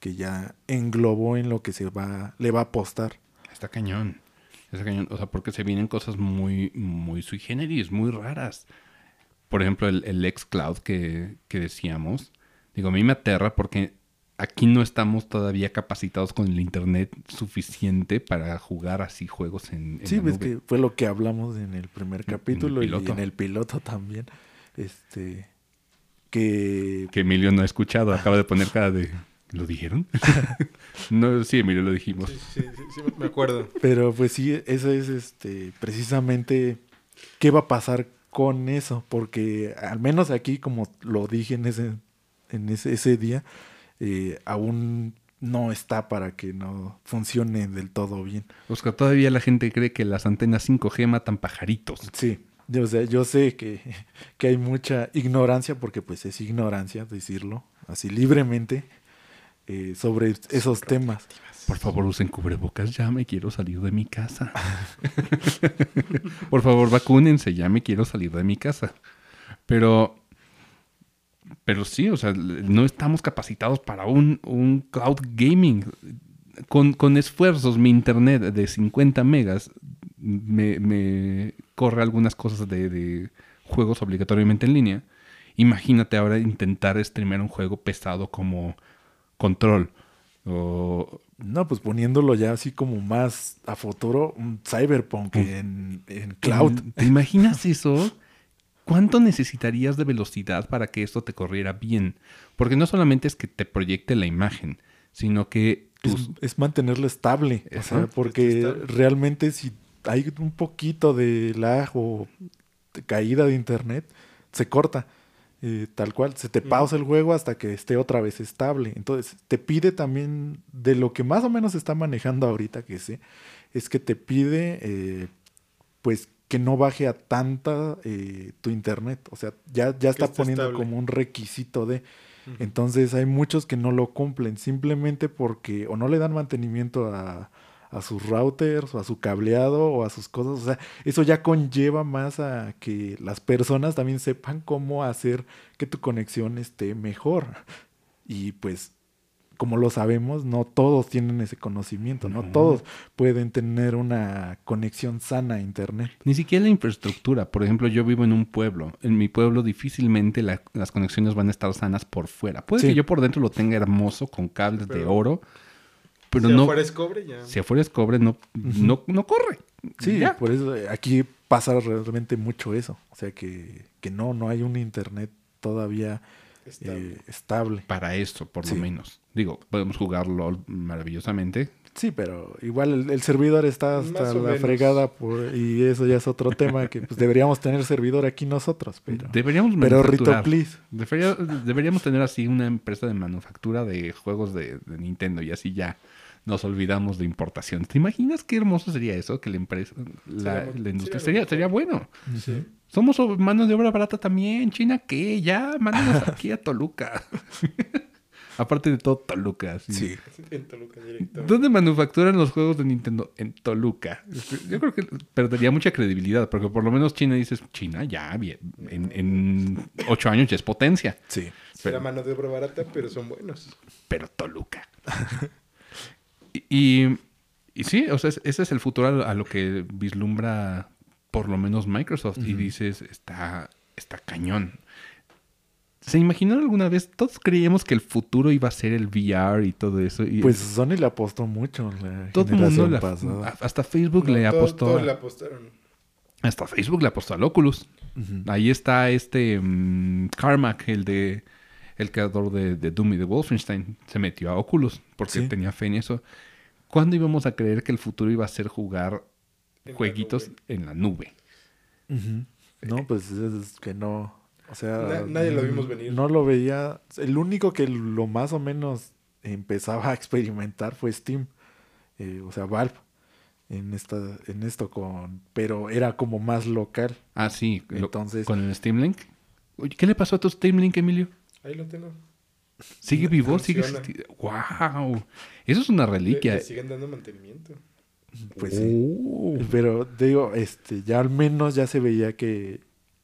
que ya englobó en lo que se va, le va a apostar. Está cañón. Está cañón. O sea, porque se vienen cosas muy, muy sui generis, muy raras. Por ejemplo, el, el xCloud que, que decíamos. Digo, a mí me aterra porque aquí no estamos todavía capacitados con el internet suficiente para jugar así juegos en, en Sí, la ves que fue lo que hablamos en el primer En el capítulo y en el piloto también. Este que Que Emilio no ha escuchado. Acaba de poner cara de... ¿Lo dijeron? no, sí, Emilio, lo dijimos. Sí, sí, sí, sí, me acuerdo. pero pues sí, eso es este precisamente qué va a pasar con eso, porque al menos aquí como lo dije en ese en ese, ese día eh, aún no está para que no funcione del todo bien. Oscar, todavía la gente cree que las antenas 5G matan pajaritos. Sí, yo, sé- yo sé que, que hay mucha ignorancia, porque pues es ignorancia decirlo así libremente eh, sobre esos temas. Por favor, usen cubrebocas, ya me quiero salir de mi casa. Por favor, vacúnense, ya me quiero salir de mi casa. Pero, pero sí, o sea, no estamos capacitados para un, un cloud gaming. Con, con esfuerzos, mi internet de 50 megas me, me corre algunas cosas de, de juegos obligatoriamente en línea. Imagínate ahora intentar streamear un juego pesado como Control. O No, pues poniéndolo ya así como más a futuro, un cyberpunk en, en cloud. ¿Te imaginas eso? ¿Cuánto necesitarías de velocidad para que esto te corriera bien? Porque no solamente es que te proyecte la imagen, sino que Es, tus... es mantenerlo estable. O sea, porque Estable. realmente si hay un poquito de lag o de caída de internet, se corta. eh, tal cual, se te pausa el juego hasta que esté otra vez estable. Entonces, te pide también, de lo que más o menos está manejando ahorita, que sé, es que te pide, eh, pues, que no baje a tanta eh, tu internet. O sea, ya, ya está poniendo estable. como un requisito de... Entonces hay muchos que no lo cumplen simplemente porque o no le dan mantenimiento a, a sus routers o a su cableado o a sus cosas. O sea, eso ya conlleva más a que las personas también sepan cómo hacer que tu conexión esté mejor. Y pues, como lo sabemos, no todos tienen ese conocimiento, no, No. todos pueden tener una conexión sana a Internet. Ni siquiera la infraestructura. Por ejemplo, yo vivo en un pueblo. En mi pueblo difícilmente la- las conexiones van a estar sanas por fuera. Puede Sí. que yo por dentro lo tenga hermoso con cables de oro, pero si no... afuera es cobre, ya. Si afuera es cobre, no, no, no corre. Sí, Ya. por eso eh, aquí pasa realmente mucho eso. O sea, que, que no, no hay un Internet todavía Estable. eh, estable. Para eso, por Sí. lo menos. Digo, podemos jugarlo maravillosamente. Sí, pero igual el, el servidor está hasta la menos. fregada por, y eso ya es otro tema que pues deberíamos tener servidor aquí nosotros, pero, Deberíamos pero Rito, please. Debería- deberíamos tener así una empresa de manufactura de juegos de, de Nintendo y así ya nos olvidamos de importación. ¿Te imaginas qué hermoso sería eso? Que la empresa, la, Sería- la industria sería sería, bueno. Sí. Somos o- mano de obra barata también. ¿China qué? Ya, mándanos aquí a Toluca. Aparte de todo, Toluca. sí. Sí. En Toluca directamente. ¿Dónde manufacturan los juegos de Nintendo? En Toluca. Yo creo que perdería mucha credibilidad, porque por lo menos China dices, China ya, bien, en, en ocho años ya es potencia. Sí. Será mano de obra barata, pero son buenos. pero Toluca. y, y, y sí, o sea, es- ese es el futuro a lo que vislumbra por lo menos Microsoft. Y dices, está, está cañón. ¿Se imaginaron alguna vez? Todos creíamos que el futuro iba a ser el VR y todo eso. Y Pues Sony le apostó mucho la todo el mundo, pasada. hasta Facebook No, le todo- apostó. todos a- le apostaron. Hasta Facebook le apostó al Oculus. Ahí está este mm, Carmack, el de el creador de, de Doom y de Wolfenstein. Se metió a Oculus porque Sí. tenía fe en eso. ¿Cuándo íbamos a creer que el futuro iba a ser jugar En jueguitos en la nube? No, pues es que no. O sea, Na- nadie lo vimos venir. No lo veía. El único que lo más o menos empezaba a experimentar fue Steam. Eh, o sea, Valve. En, esta, en esto con. Pero era como más local. Ah, sí. Entonces- con el Steam Link. Oye, ¿qué le pasó a tu Steam Link, Emilio? Ahí lo tengo. ¿Sigue vivo? ¿Sigue funciona. existiendo? ¡Wow! Eso es una Le, reliquia. le siguen dando mantenimiento. Pues sí. Oh. Pero digo, este, ya al menos ya se veía que,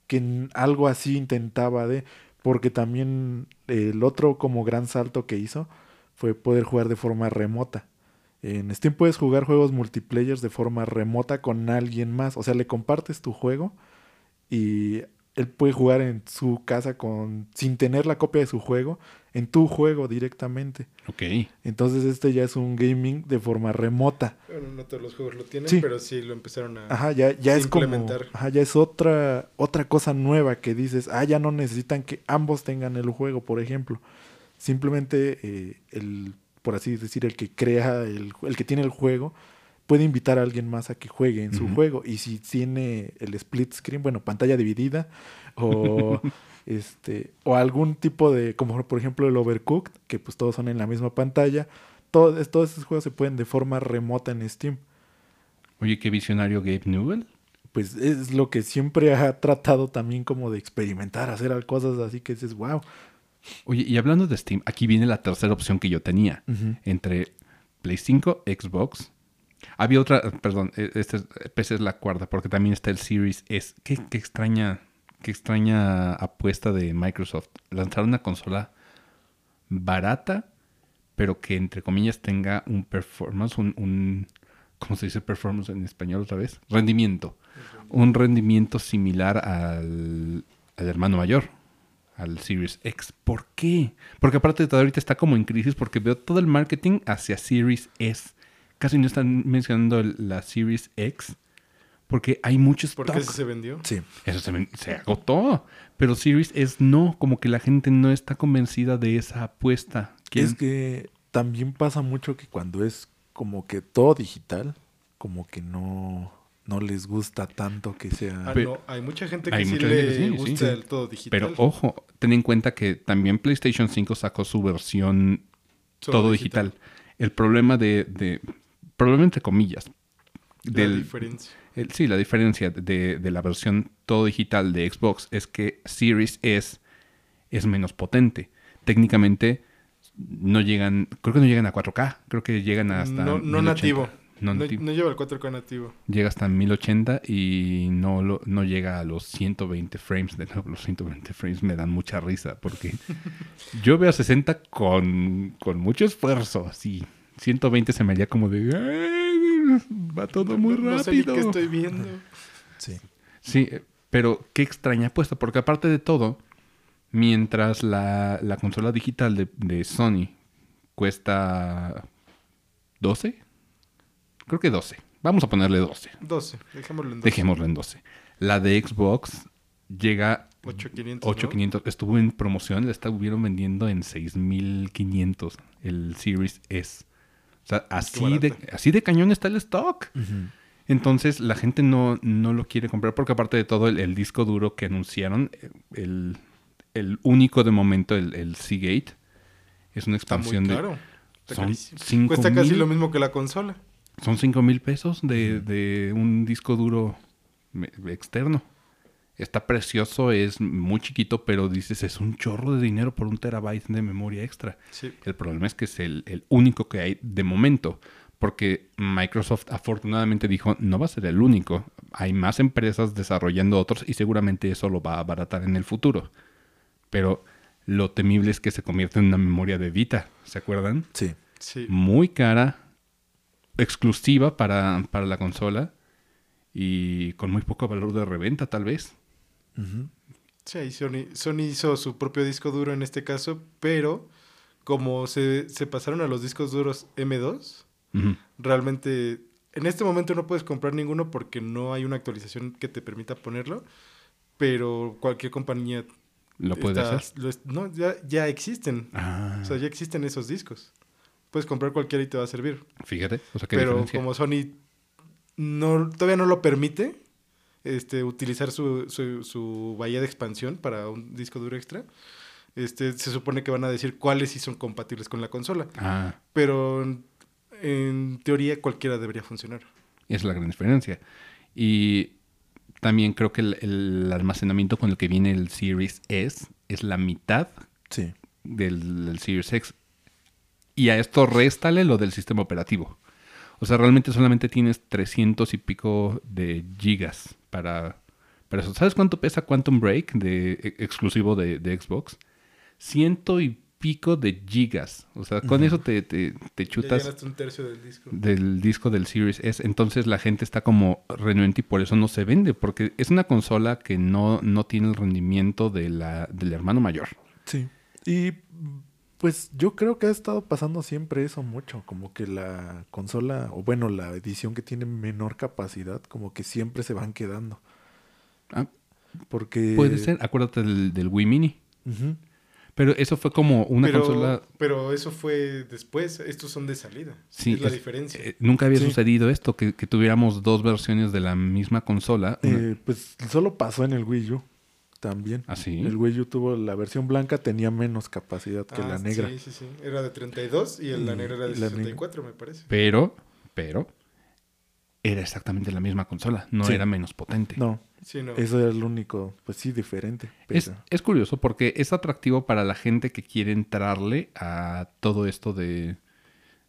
que algo así intentaba de, porque también el otro como gran salto que hizo fue poder jugar de forma remota. En Steam puedes jugar juegos multiplayer de forma remota con alguien más, o sea, le compartes tu juego y él puede jugar en su casa con sin tener la copia de su juego en tu juego directamente. Ok. Entonces este ya es un gaming de forma remota. Bueno, no todos los juegos lo tienen, Sí. pero sí lo empezaron a... Ajá, ya, ya es como. implementar. Ajá, ya es otra, otra cosa nueva que dices, ah, ya no necesitan que ambos tengan el juego, por ejemplo. Simplemente eh, el, por así decir, el que crea, el, el que tiene el juego, puede invitar a alguien más a que juegue en su juego. Y si tiene el split screen, bueno, pantalla dividida, o este, o algún tipo de, como por ejemplo el Overcooked, que pues todos son en la misma pantalla. Todo, todos esos juegos se pueden de forma remota en Steam. Oye, qué visionario Gabe Newell. pues es lo que siempre ha tratado también como de experimentar, hacer cosas así que dices, wow. Oye, y hablando de Steam, aquí viene la tercera opción que yo tenía. Entre Play 5, Xbox. Había otra, perdón, eh, este es, PC es la cuarta, porque también está el Series S. Qué, qué extraña, qué extraña apuesta de Microsoft. Lanzar una consola barata, pero que entre comillas tenga un performance, un, un ¿cómo se dice performance en español otra vez? Rendimiento. Un rendimiento similar al, al hermano mayor, al Series X. ¿Por qué? Porque aparte de todo ahorita está como en crisis porque veo todo el marketing hacia Series S. Casi no están mencionando la Series X porque hay muchos ¿Por qué ese se vendió? Sí. eso se, ven- se agotó. Pero Series S no, como que la gente no está convencida de esa apuesta. Es que también pasa mucho que cuando es como que todo digital, como que no, no les gusta tanto que sea... Ah, no, hay mucha gente que hay sí mucha le gente que sí, sí. gusta el todo digital. Pero ojo, ten en cuenta que también PlayStation 5 sacó su versión Solo todo digital. El problema de, de problema entre comillas, La del, diferencia. El- sí, la diferencia de, de la versión todo digital de Xbox es que Series S es menos potente. Técnicamente no llegan, creo que no llegan a 4K, creo que llegan hasta no, no 1080. nativo. No No, nativo. no lleva el 4K nativo. Llega hasta 1080 y no, lo- no llega a los 120 frames. De nuevo, los 120 frames me dan mucha risa porque yo veo a 60 con, con mucho esfuerzo. Así, 120 se me haría como de... "Ay, Va todo muy No- no sé rápido. qué estoy viendo. Sí. Sí, eh, pero qué extraña apuesta, porque aparte de todo, mientras la, la consola digital de, de Sony cuesta 12, creo que 12, vamos a ponerle 12, 12. Dejémoslo en 12. dejémoslo en 12. La de Xbox llega 8500. 8500, estuvo en promoción, la estuvieron vendiendo en 6500 el Series S. O sea, así de, así de cañón está el stock. Entonces la gente no, no lo quiere comprar porque aparte de todo el, el disco duro que anunciaron, eh, el, el único de momento, el, el Seagate, es una Está muy expansión de... Está son carísimo. cinco Cuesta casi lo mismo que la consola. Son 5 mil pesos de, de un disco duro externo. Está precioso, es muy chiquito, pero dices, es un chorro de dinero por un terabyte de memoria extra. Sí. El problema es que es el, el único que hay de momento, porque Microsoft afortunadamente dijo, no va a ser el único, hay más empresas desarrollando otros y seguramente eso lo va a abaratar en el futuro. Pero lo temible es que se convierta en una memoria de Vita, ¿se acuerdan? Sí. Sí. Muy cara, exclusiva para, para la consola y con muy poco valor de reventa tal vez. Sí, Sony, Sony hizo su propio disco duro en este caso, pero como se, se pasaron a los discos duros M2, Ujú. realmente en este momento no puedes comprar ninguno porque no hay una actualización que te permita ponerlo, pero cualquier compañía Lo puede está- hacer. lo no, ya, ya existen. Ah, O sea, ya existen esos discos. Puedes comprar cualquiera y te va a servir. fíjate, o sea, qué Pero diferencia. como Sony no, todavía no lo permite este, utilizar su, su, su bahía de expansión para un disco duro extra, este, se supone que van a decir cuáles sí son compatibles con la consola. Ah, Pero en, en teoría cualquiera debería funcionar. es la gran diferencia. Y también creo que el, el almacenamiento con el que viene el Series S es la mitad Sí. del, del Series X. Y a esto réstale lo del sistema operativo. O sea, realmente solamente tienes 300 y pico de gigas para, para eso. ¿Sabes cuánto pesa Quantum Break de, e- exclusivo de, de Xbox? Ciento y pico de gigas. O sea, con eso te, te, te Ya chutas llenaste un tercio del disco. del disco del Series S. Entonces la gente está como renuente y por eso no se vende. Porque es una consola que no, no tiene el rendimiento de la, del hermano mayor. Sí. Y pues yo creo que ha estado pasando siempre eso mucho, como que la consola, o bueno, la edición que tiene menor capacidad, como que siempre se van quedando. Ah, Porque... Puede ser. Acuérdate del, del Wii Mini. Pero eso fue como una pero, consola. pero eso fue después, estos son de salida. Sí, es la es- diferencia. eh, nunca había Sí. sucedido esto, que, que tuviéramos dos versiones de la misma consola. una- Eh, pues solo pasó en el Wii U también. ¿Ah, sí? El Wii U tuvo la versión blanca, tenía menos capacidad que Ah, la negra. Sí, sí, sí. Era de 32 y el- la Y- negra era de y la negra. 64, me parece. Pero, pero, era exactamente la misma consola. No Sí. era menos potente. No, Sí, no. eso era el único, pues sí, diferente. Pero... Es, es curioso porque es atractivo para la gente que quiere entrarle a todo esto de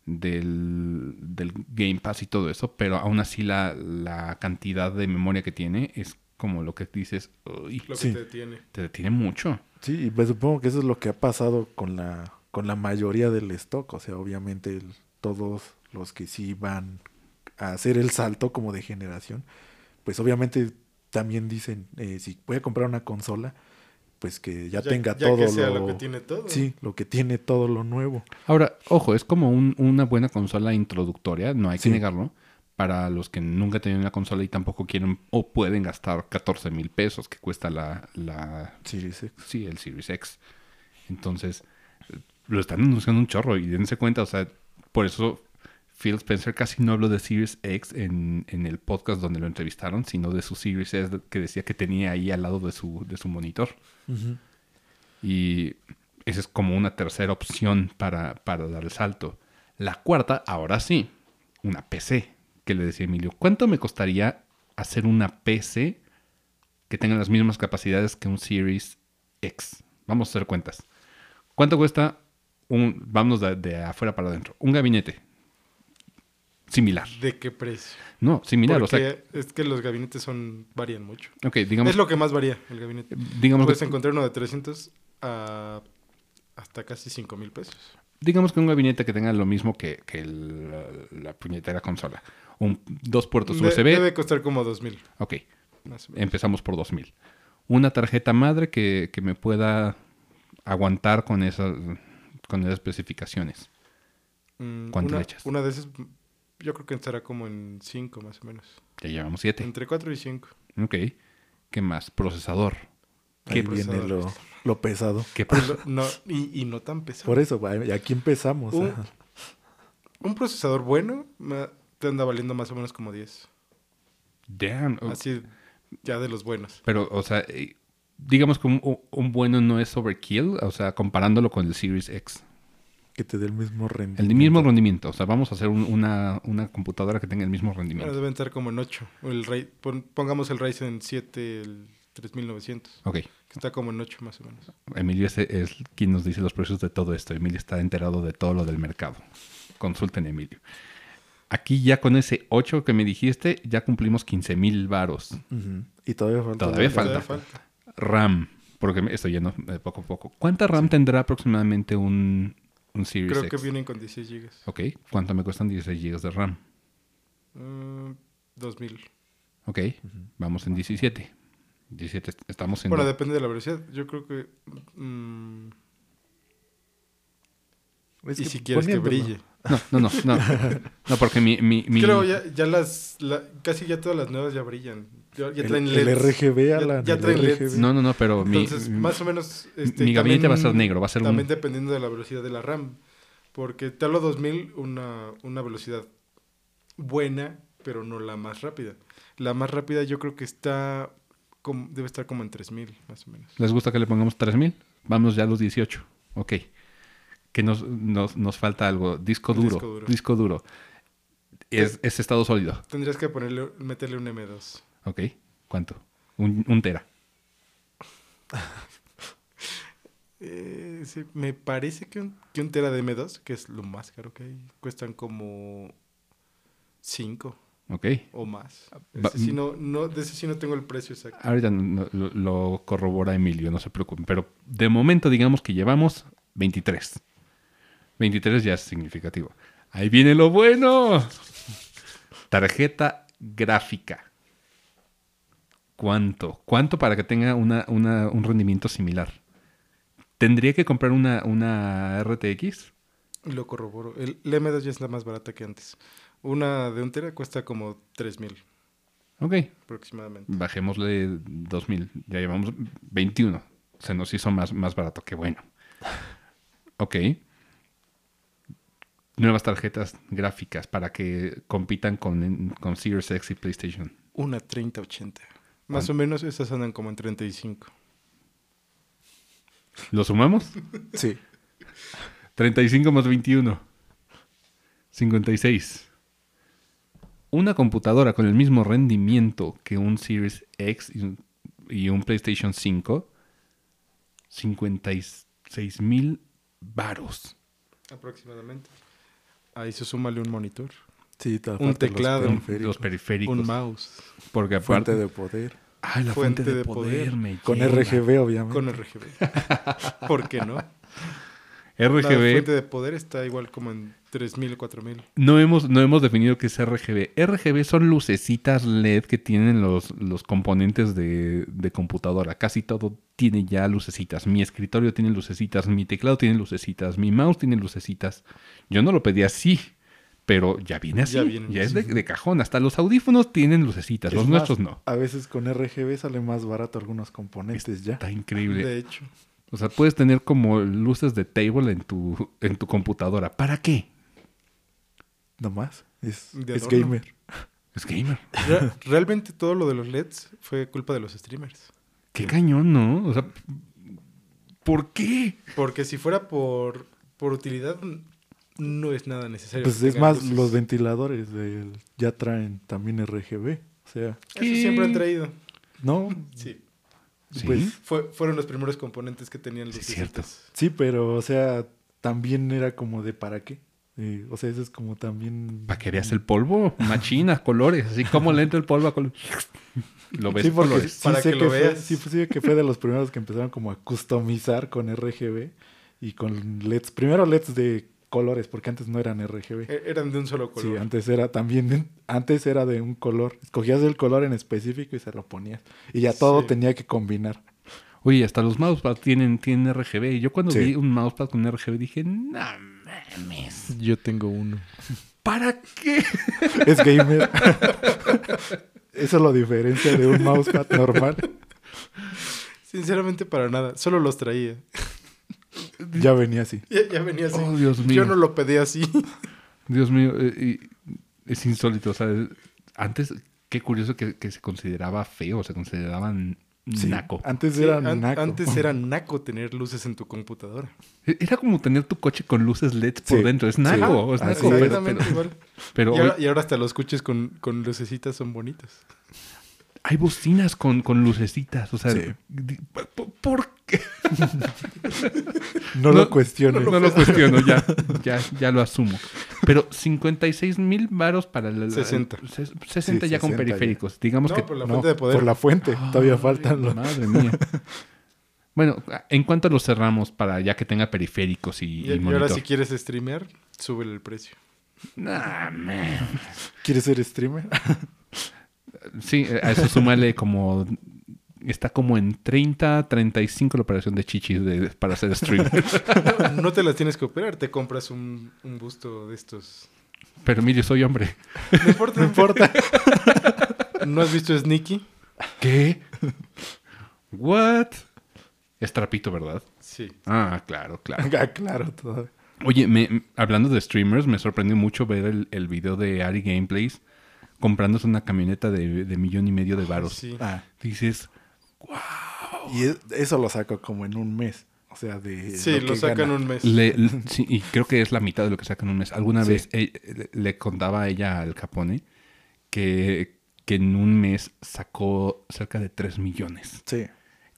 del, del Game Pass y todo eso, pero aún así la, la cantidad de memoria que tiene es como lo que dices, uy, lo que sí. te detiene. te detiene mucho. Sí, y pues supongo que eso es lo que ha pasado con la, con la mayoría del stock. O sea, obviamente el- todos los que sí van a hacer el salto como de generación, pues obviamente también dicen, eh, si voy a comprar una consola, pues que ya, tenga ya todo que sea lo, lo que tiene todo. Sí, lo que tiene todo lo nuevo. Ahora, ojo, es como un- una buena consola introductoria, no hay que negarlo, para los que nunca tienen una consola y tampoco quieren o pueden gastar 14 mil pesos que cuesta la, la, Series X. sí, el Series X. Entonces, lo están anunciando un chorro y dense cuenta, o sea, por eso Phil Spencer casi no habló de Series X en, en el podcast donde lo entrevistaron, sino de su Series S que decía que tenía ahí al lado de su, de su monitor. Y esa es como una tercera opción para, para dar el salto. La cuarta, ahora sí, una PC. Que le decía Emilio, ¿cuánto me costaría hacer una PC que tenga las mismas capacidades que un Series X? Vamos a hacer cuentas. ¿Cuánto cuesta un, vamos de, de afuera para adentro, un gabinete? Similar. ¿De qué precio? No, similar. Porque O sea, es que los gabinetes son varían mucho. ok, digamos, es lo que más varía el gabinete. digamos, Puedes que, encontrar uno de 300 a hasta casi 5 mil pesos. digamos que un gabinete que tenga lo mismo que, que el- la, la puñetera consola. Un, dos puertos De- USB. debe costar como 2 mil. Ok, empezamos por 2000. Una tarjeta madre que, que me pueda aguantar con esas, con esas especificaciones. Mm, ¿cuánto una, le echas? Una de esas, yo creo que estará como en 5 más o menos. Ya llevamos 7. Entre 4 y 5. Ok. ¿Qué más? Procesador. Ahí ¿Qué, viene procesador? lo, lo pesado. qué proce- No, y, y no tan pesado. Por eso, aquí empezamos. Un-. Un procesador bueno te anda valiendo más o menos como 10. Damn. oh, Así, ya de los buenos. Pero, o sea, eh, digamos que un, un bueno no es overkill, o sea, comparándolo con el Series X. Que te dé el mismo rendimiento. El mismo rendimiento. O sea, vamos a hacer un- una, una computadora que tenga el mismo Ahora rendimiento. deben estar como en 8. El pon- pongamos el Ryzen 7, el 3900, Ok. que está como en 8 más o menos. Emilio es, es quien nos dice los precios de todo esto. Emilio está enterado de todo lo del mercado. Consulten a Emilio. Aquí ya con ese 8 que me dijiste, ya cumplimos 15 mil varos. Ujú. Y todavía falta. Todavía la- falta. Todavía falta. RAM, porque me estoy yendo de poco a poco. ¿Cuánta RAM tendrá aproximadamente un, un Series Creo X? que vienen con 16 GB. Ok, ¿cuánto me cuestan 16 GB de RAM? Mm, 2000. Ok, vamos en 17. 17, est- estamos en... Bueno, depende de la velocidad. Yo creo que. mm, Es y que si quieres que brille. No, no, no, no. No, porque mi... mi, mi- Creo ya, ya las. la- casi ya todas las nuevas ya brillan. Ya, ya El, traen el LEDs. RGB, Ya- Alan. ya traen LEDs. RGB. No, no, no, pero mi... Entonces, más o menos. Este, mi gabinete va a ser también- negro, va a ser un- También dependiendo de la velocidad de la RAM. Porque te hablo 2000, una, una velocidad buena, pero no la más rápida. La más rápida yo creo que está. como- debe estar como en 3000, más o menos. ¿Les gusta que le pongamos 3000? Vamos ya a los 18. Ok. Que nos, nos, nos falta algo. Disco duro. disco duro. Disco duro. Es, es estado sólido. Tendrías que ponerle, meterle un M2. Ok. ¿Cuánto? Un, un tera. Eh, sí, me parece que un, que un tera de M2, que es lo más caro que hay, cuestan como 5 Ok. o más. Va- Ese sí no, no, de ese sí no tengo el precio exacto. Ahorita no- lo, lo corrobora Emilio, no se preocupen. Pero de momento digamos que llevamos 23. 23 ya es significativo. Ahí viene lo bueno. Tarjeta gráfica. ¿Cuánto? ¿Cuánto para que tenga una, una- un rendimiento similar? ¿Tendría que comprar una, una RTX? Lo corroboro. El, el M2 ya está más barata que antes. Una de un tera cuesta como 3000 Ok. aproximadamente. Bajémosle 2000. Ya llevamos 21. Se nos hizo más, más barato. Qué bueno. Ok. Nuevas tarjetas gráficas para que compitan con, con Series X y PlayStation. Una 3080. Más o menos esas andan como en 35. ¿Lo sumamos? Sí. 35 más 21. 56. Una computadora con el mismo rendimiento que un Series X y un, y un PlayStation 5. 56 mil varos. Aproximadamente. Ahí se súmale un monitor, Sí, Un los teclado. periféricos. Los periféricos. un mouse, Porque aparte. Fuente de poder. Ay, la fuente, fuente de, de poder. poder. me Con. RGB, obviamente. con RGB. ¿Por qué no? La RGB. fuente de poder está igual como en 3000 4000. No hemos, no hemos definido qué es RGB. RGB son lucecitas LED que tienen los, los componentes de, de computadora. Casi todo tiene ya lucecitas. Mi escritorio tiene lucecitas, mi teclado tiene lucecitas, mi mouse tiene lucecitas. Yo no lo pedí así, pero ya viene así. Ya Ya, viene es de, cajón. Hasta los audífonos tienen lucecitas. Es los más, nuestros no. A veces con RGB sale más barato algunos componentes ya. Está increíble. De hecho, O sea, puedes tener como luces de table en tu, en tu computadora. ¿Para qué? No más. Es, De es gamer. Es gamer. Re- realmente todo lo de los LEDs fue culpa de los streamers. Qué cañón, ¿no? O sea, ¿por qué? Porque si fuera por, por utilidad, no es nada necesario. Pues es más, luces. los ventiladores del- ya traen también RGB. O sea, Eso siempre han traído. no, Sí. ¿Sí? pues Fue- fueron los primeros componentes que tenían Sí, luces. es cierto. sí, pero o sea, también era como de para qué. Eh, o sea, eso es como también... Para que veas el polvo, machinas, colores, así como le entra el polvo a color. Lo ves Sí, porque colores. sí Para sé que que, lo fue, veas. sí, pues, sí que fue de los primeros que empezaron como a customizar con RGB y con LEDs. Primero LEDs de colores, porque antes no eran RGB. E- Eran de un solo color. Sí, antes era también, de- antes era de un color. Escogías el color en específico y se lo ponías. Y ya todo Sí. tenía que combinar. Oye, hasta los mousepads tienen, tienen RGB. Y yo cuando Sí. vi un mousepad con RGB dije, no mames. Yo tengo uno. ¿Para qué? Es gamer. Eso lo diferencia de un mousepad normal. Sinceramente, para nada. Solo los traía. Ya venía así. Ya, ya venía así. Oh, Dios mío. Yo no lo pedí así. Dios mío, eh, y- es insólito. O sea, antes, qué curioso que, que se consideraba feo, se consideraban Sí, naco. Antes Sí, era an- naco. Antes era naco tener luces en tu computadora. E- Era como tener tu coche con luces LED por Sí, dentro. Es sí. naco, es Ah, naco, sí, pero- Exactamente pero- igual. pero y, hoy- ahora, y ahora hasta los coches con, con lucecitas son bonitos. Hay bocinas con, con lucecitas. O sea, Sí. ¿por- ¿por qué? No, lo cuestiones. No, lo cuestiono, ya, ya, ya lo asumo. Pero 56 mil varos para la, la- 60. ses- 60 Sí, ya con 60 ya. periféricos. Digamos No, que... por la No, fuente de poder. por la fuente. Todavía faltan los... Madre mía. Bueno, ¿en cuánto lo cerramos para ya que tenga periféricos y, Y, y y ahora si quieres streamear, súbele el precio. Nah, man. ¿Quieres ser streamer? Sí, a eso súmale como... Está como en 30, 35 la operación de chichis de- para hacer stream. No, no te las tienes que operar, te compras un, un busto de estos. Pero mire, soy hombre. No importa, no importa. ¿No has visto Sneaky? ¿Qué? ¿What? Es trapito, ¿verdad? Sí. Ah, claro, claro. Ah, claro, todavía. Oye, me- hablando de streamers, me sorprendió mucho ver el, el video de Ari Gameplays comprándose una camioneta de, de millón y medio de varos. Sí. Ah, Dices, y es- eso lo saco como en un mes. O sea, de. Sí, lo, sacan gana. un mes. le- le- sí, y creo que es la mitad de lo que sacan en un mes. Alguna Sí. vez eh, le, le contaba a ella al Capone que, que en un mes sacó cerca de 3 millones. Sí.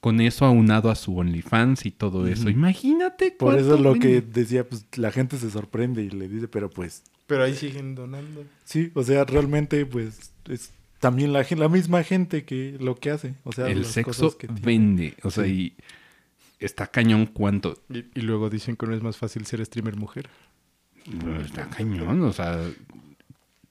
Con eso aunado a su OnlyFans y todo eso. Ujú. Imagínate Por eso es lo que decía, pues la gente se sorprende y le dice, pero pues Pero ahí siguen donando. sí, o sea, realmente pues es también la, la misma gente que lo que hace. O sea, El las sexo cosas que tiene. vende. O sea, Sí. y está cañón cuánto. Y, y luego dicen que no es más fácil ser streamer mujer. No, Está cañón, o sea,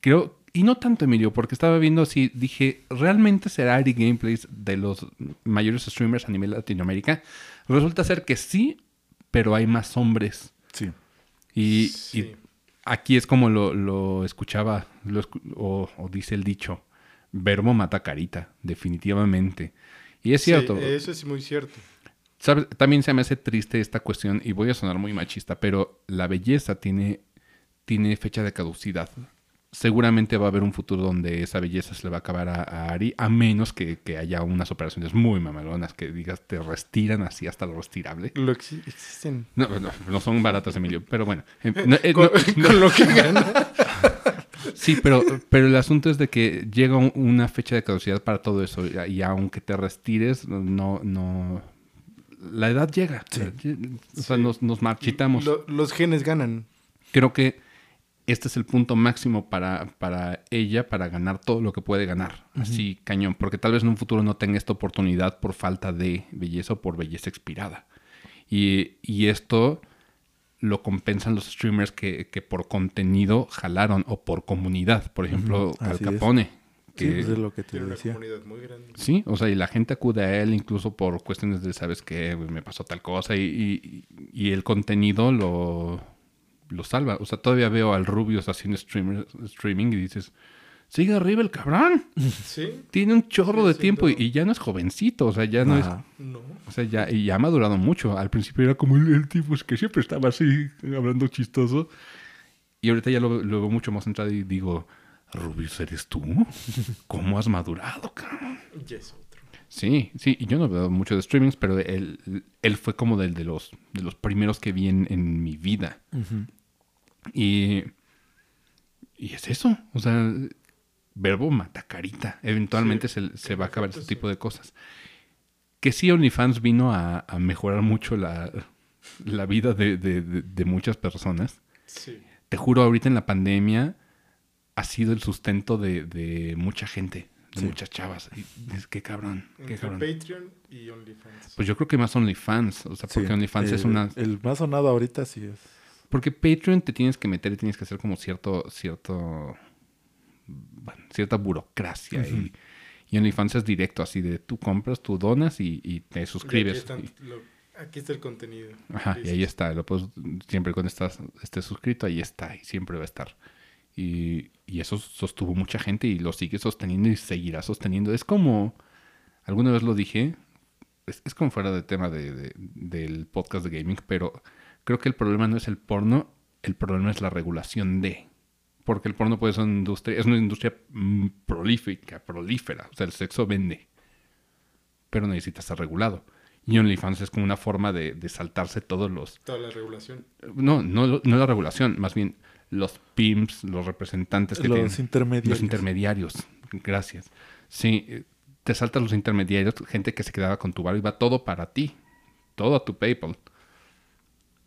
creo, y no tanto Emilio, porque estaba viendo así, dije, ¿realmente será Ari Gameplays de los mayores streamers a nivel Latinoamérica? Resulta ser que sí, pero hay más hombres. Sí. Y, Sí. y aquí es como lo, lo escuchaba, lo escu- o, o dice el dicho, verbo mata carita, definitivamente. Y es cierto. Sí, eso es muy cierto. ¿Sabes? También se me hace triste esta cuestión, y voy a sonar muy machista, pero la belleza tiene, tiene fecha de caducidad. Seguramente va a haber un futuro donde esa belleza se le va a acabar a, a Ari, a menos que, que haya unas operaciones muy mamalonas que digas te restiran así hasta lo restirable. Lo exi- existen. No, no, no son baratas, Emilio, pero bueno. Eh, no, eh, Con, lo que gana. Sí, pero, pero el asunto es de que llega un- una fecha de caducidad para todo eso y, aunque te restires, no, no... La edad llega. O sea, Sí. nos, nos marchitamos. Lo- los genes ganan. Creo que este es el punto máximo para, para ella para ganar todo lo que puede ganar. Así, cañón. Porque tal vez en un futuro no tenga esta oportunidad por falta de belleza o por belleza expirada. Y, y esto lo compensan los streamers que, que por contenido jalaron o por comunidad. Por ejemplo, Ujú, Al es. Capone. Sí, pues es lo que te Tiene una decía. comunidad muy grande. Sí, o sea, y la gente acude a él incluso por cuestiones de, ¿sabes qué? Me pasó tal cosa y, y- y el contenido lo, lo salva. O sea, todavía veo al Rubius haciendo streamer, streaming y dices, sigue arriba el cabrón. Sí. Tiene un chorro Sí, de tiempo y, ya no es jovencito, o sea, ya no es... No. O sea, ya, y ya ha madurado mucho. Al principio era como el, el tipo es que siempre estaba así, hablando chistoso. Y ahorita ya lo, lo veo mucho más centrado y digo, Rubius, ¿eres tú? ¿Cómo has madurado, cabrón? Ya es otro. Sí, sí, y yo no veo mucho de streamings, pero él, él fue como del de los, de los primeros que vi en, en mi vida. Y, y es eso, o sea, verbo mata carita. Eventualmente Sí, se, se va a acabar ese tipo de cosas. Que sí, OnlyFans vino a, a mejorar mucho la, la vida de, de- de- de muchas personas. Sí. Te juro, ahorita en la pandemia ha sido el sustento de, de mucha gente, de Sí. muchas chavas. Y dices, qué cabrón, qué Entre cabrón. Patreon y OnlyFans. Pues yo creo que más OnlyFans, o sea, Sí, porque OnlyFans es una... El más sonado ahorita sí es. Porque Patreon te tienes que meter y tienes que hacer como cierto, cierto, bueno, cierta burocracia. y, y OnlyFans es directo, así de tú compras, tú donas y, y te Y suscribes. Aquí, están- lo- aquí está el contenido. Ajá, y ahí está. Lo puedes, siempre cuando estás, estés suscrito, ahí está y siempre va a estar. Y, y eso sostuvo mucha gente y lo sigue sosteniendo y seguirá sosteniendo. Es como, alguna vez lo dije, es, es como fuera de tema de, de- del podcast de gaming, pero creo que el problema no es el porno, el problema es la regulación de. Porque el porno puede ser una industria, es una industria mm, prolífica, prolífera. O sea, el sexo vende. Pero necesita estar regulado. Y OnlyFans es como una forma de, de saltarse todos los, Toda la regulación. no, no, no la regulación, más bien los PIMPs, los representantes que Los tienen. intermediarios. Los intermediarios. Gracias. Sí, eh, te saltas los intermediarios, gente que se quedaba con tu bar y va todo para ti, todo a tu PayPal,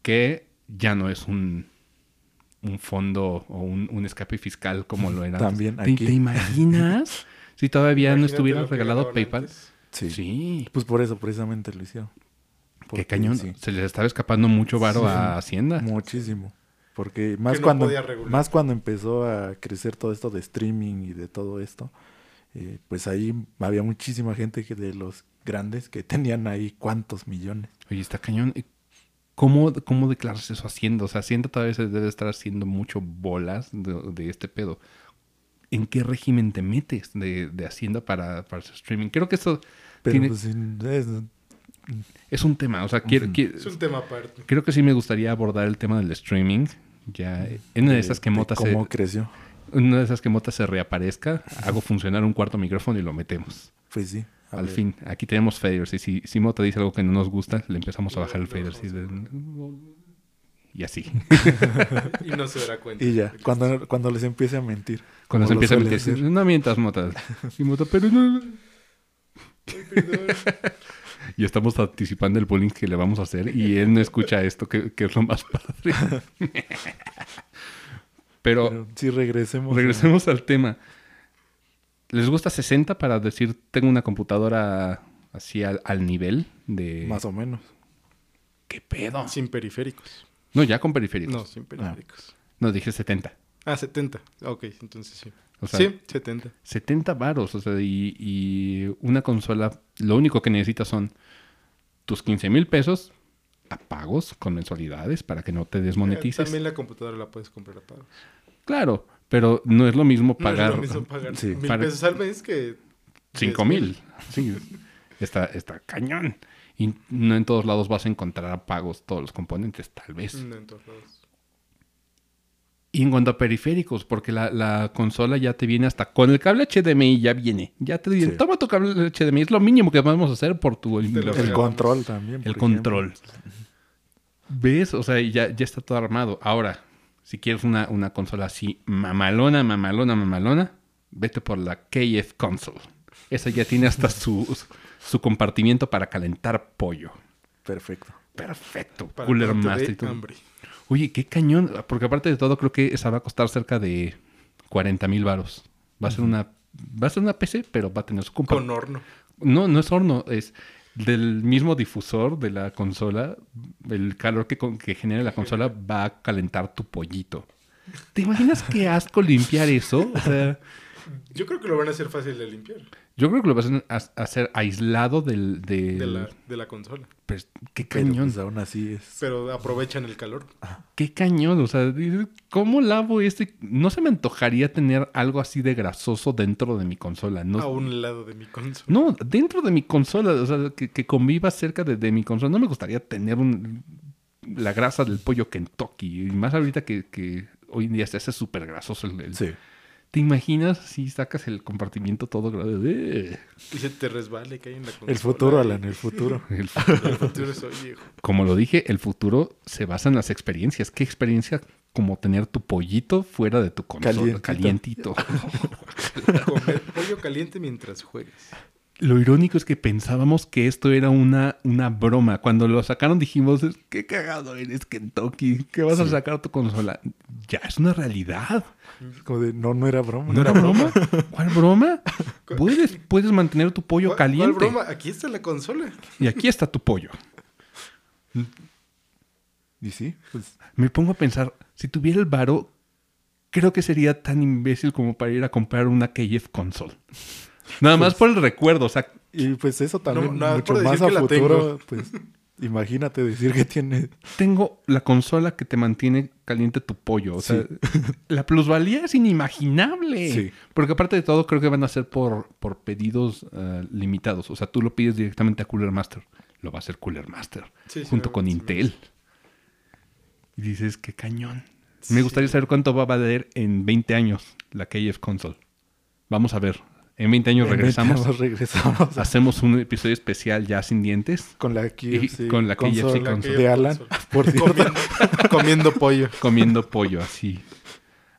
que ya no es un, un fondo o un, un escape fiscal como lo era. También ¿Te, aquí. te imaginas si todavía no Imagínate estuviera lo que regalado PayPal? Sí. Sí. Pues por eso precisamente lo hicieron. Qué Porque cañón. sí, Se les estaba escapando mucho varo Sí. a Hacienda. muchísimo. Porque más no cuando más cuando empezó a crecer todo esto de streaming y de todo esto, eh, pues ahí había muchísima gente que de los grandes que tenían ahí cuántos millones. Oye, está cañón. ¿Y ¿Cómo, ¿Cómo declaras eso a Hacienda? O sea, Hacienda todavía se debe estar haciendo mucho bolas de, de este pedo. ¿En qué régimen te metes de, de Hacienda para, para hacer streaming? Creo que eso Pero tiene- pues, sin- es- es un tema. O sea, quiero, Es un tema aparte. creo que sí me gustaría abordar el tema del streaming. Ya, en una de esas que Mota se, cómo creció. Una de esas que Mota se reaparezca, hago funcionar un cuarto micrófono y lo metemos. Pues sí. Al ver. fin, aquí tenemos faders y si, si Mota dice algo que no nos gusta, le empezamos a bajar el fader. de- Y así. Y no se dará cuenta. Y ya, cuando, cuando les empiece a mentir. Cuando se empieza a meter, hacer. no mientas, Mota. Y Mota, pero no. Ay, perdón. Y estamos anticipando el bullying que le vamos a hacer y él no escucha esto, que, que es lo más padre. Pero Pero sí, regresemos. regresemos al tema. ¿Les gusta 60 para decir tengo una computadora así al, al nivel de... Más o menos. ¿Qué pedo? Sin periféricos. No, ya con periféricos. No, sin periféricos. No, dije 70. Ah, 70. Ok, entonces sí. O sea, sí, 70. 70 varos, o sea, y, y una consola, lo único que necesitas son tus 15 mil pesos a pagos con mensualidades para que no te Eh, desmonetices. también la computadora la puedes comprar a pagos. Claro, pero no es lo mismo No es pagar lo mismo pagar sí, mil para- pesos al mes que... 5 10,000. mil. Sí, está, está cañón. Y no en todos lados vas a encontrar a pagos todos los componentes, tal vez. No, en todos lados. Y en cuanto a periféricos, porque la, la consola ya te viene hasta con el cable HDMI, ya viene. Ya te dicen, Sí. toma tu cable HDMI, es lo mínimo que podemos hacer por tu... El regalamos. control también. El ejemplo. control. ¿Ves? O sea, ya, ya está todo armado. Ahora, si quieres una, una consola así, mamalona, mamalona, mamalona, vete por la KF Console. Esa ya tiene hasta su, su compartimiento para calentar pollo. Perfecto. Perfecto. Para Cooler Master. Oye, qué cañón. Porque aparte de todo, creo que esa va a costar cerca de 40 mil varos. Va a ser una... Va a ser una PC, pero va a tener su compa- Con horno. no, no es horno, es del mismo difusor de la consola. El calor que, que genera la consola va a calentar tu pollito. ¿Te imaginas qué asco limpiar eso? O sea, Yo creo que lo van a hacer fácil de limpiar. yo creo que lo vas a hacer aislado del... del- De la, de la consola. Pues, qué Pero cañón. pues aún así es. Pero aprovechan el calor. Qué cañón. O sea, dices, ¿cómo lavo este? No se me antojaría tener algo así de grasoso dentro de mi consola. No, A un lado de mi consola. No, dentro de mi consola, o sea, que, que conviva cerca de, de mi consola. No me gustaría tener un, la grasa del pollo Kentucky. Y más ahorita que, que hoy en día se hace súper grasoso el, el- Sí. ¿Te imaginas si sacas el compartimiento todo grande? Y se te resbala y cae en la consola. El futuro, Alan, el futuro. El- El futuro soy viejo. como lo dije, el futuro se basa en las experiencias. ¿Qué experiencia como tener tu pollito fuera de tu consola? Calientito. Calientito. Comer pollo caliente mientras juegues. Lo irónico es que pensábamos que esto era una, una broma. Cuando lo sacaron dijimos, qué cagado eres Kentucky, que vas a sacar tu consola. Ya es una realidad. Como de, no, no era broma. ¿No era broma? ¿Cuál broma? Puedes, puedes mantener tu pollo ¿Cuál- caliente. ¿Cuál broma? Aquí está la consola. Y aquí está tu pollo. Y sí, pues Me pongo a pensar, si tuviera el varo, creo que sería tan imbécil como para ir a comprar una KF console. Nada más por el recuerdo, o sea, Y pues eso también, nada mucho más a futuro, pues imagínate decir que tiene... tengo la consola que te mantiene caliente tu pollo. O sea, la plusvalía es inimaginable. Sí. Porque aparte de todo, creo que van a ser por, por pedidos eh, limitados. O sea, tú lo pides directamente a Cooler Master. Lo va a hacer Cooler Master. Sí, junto con. Intel. Y dices, qué cañón. Me gustaría saber cuánto va a valer en 20 años la KF Console. Vamos a ver. En 20 años regresamos. regresamos Hacemos un episodio especial ya sin dientes. con la Y KFC, con la KFC console console. de Alan. Por Comiendo, comiendo pollo. comiendo pollo así.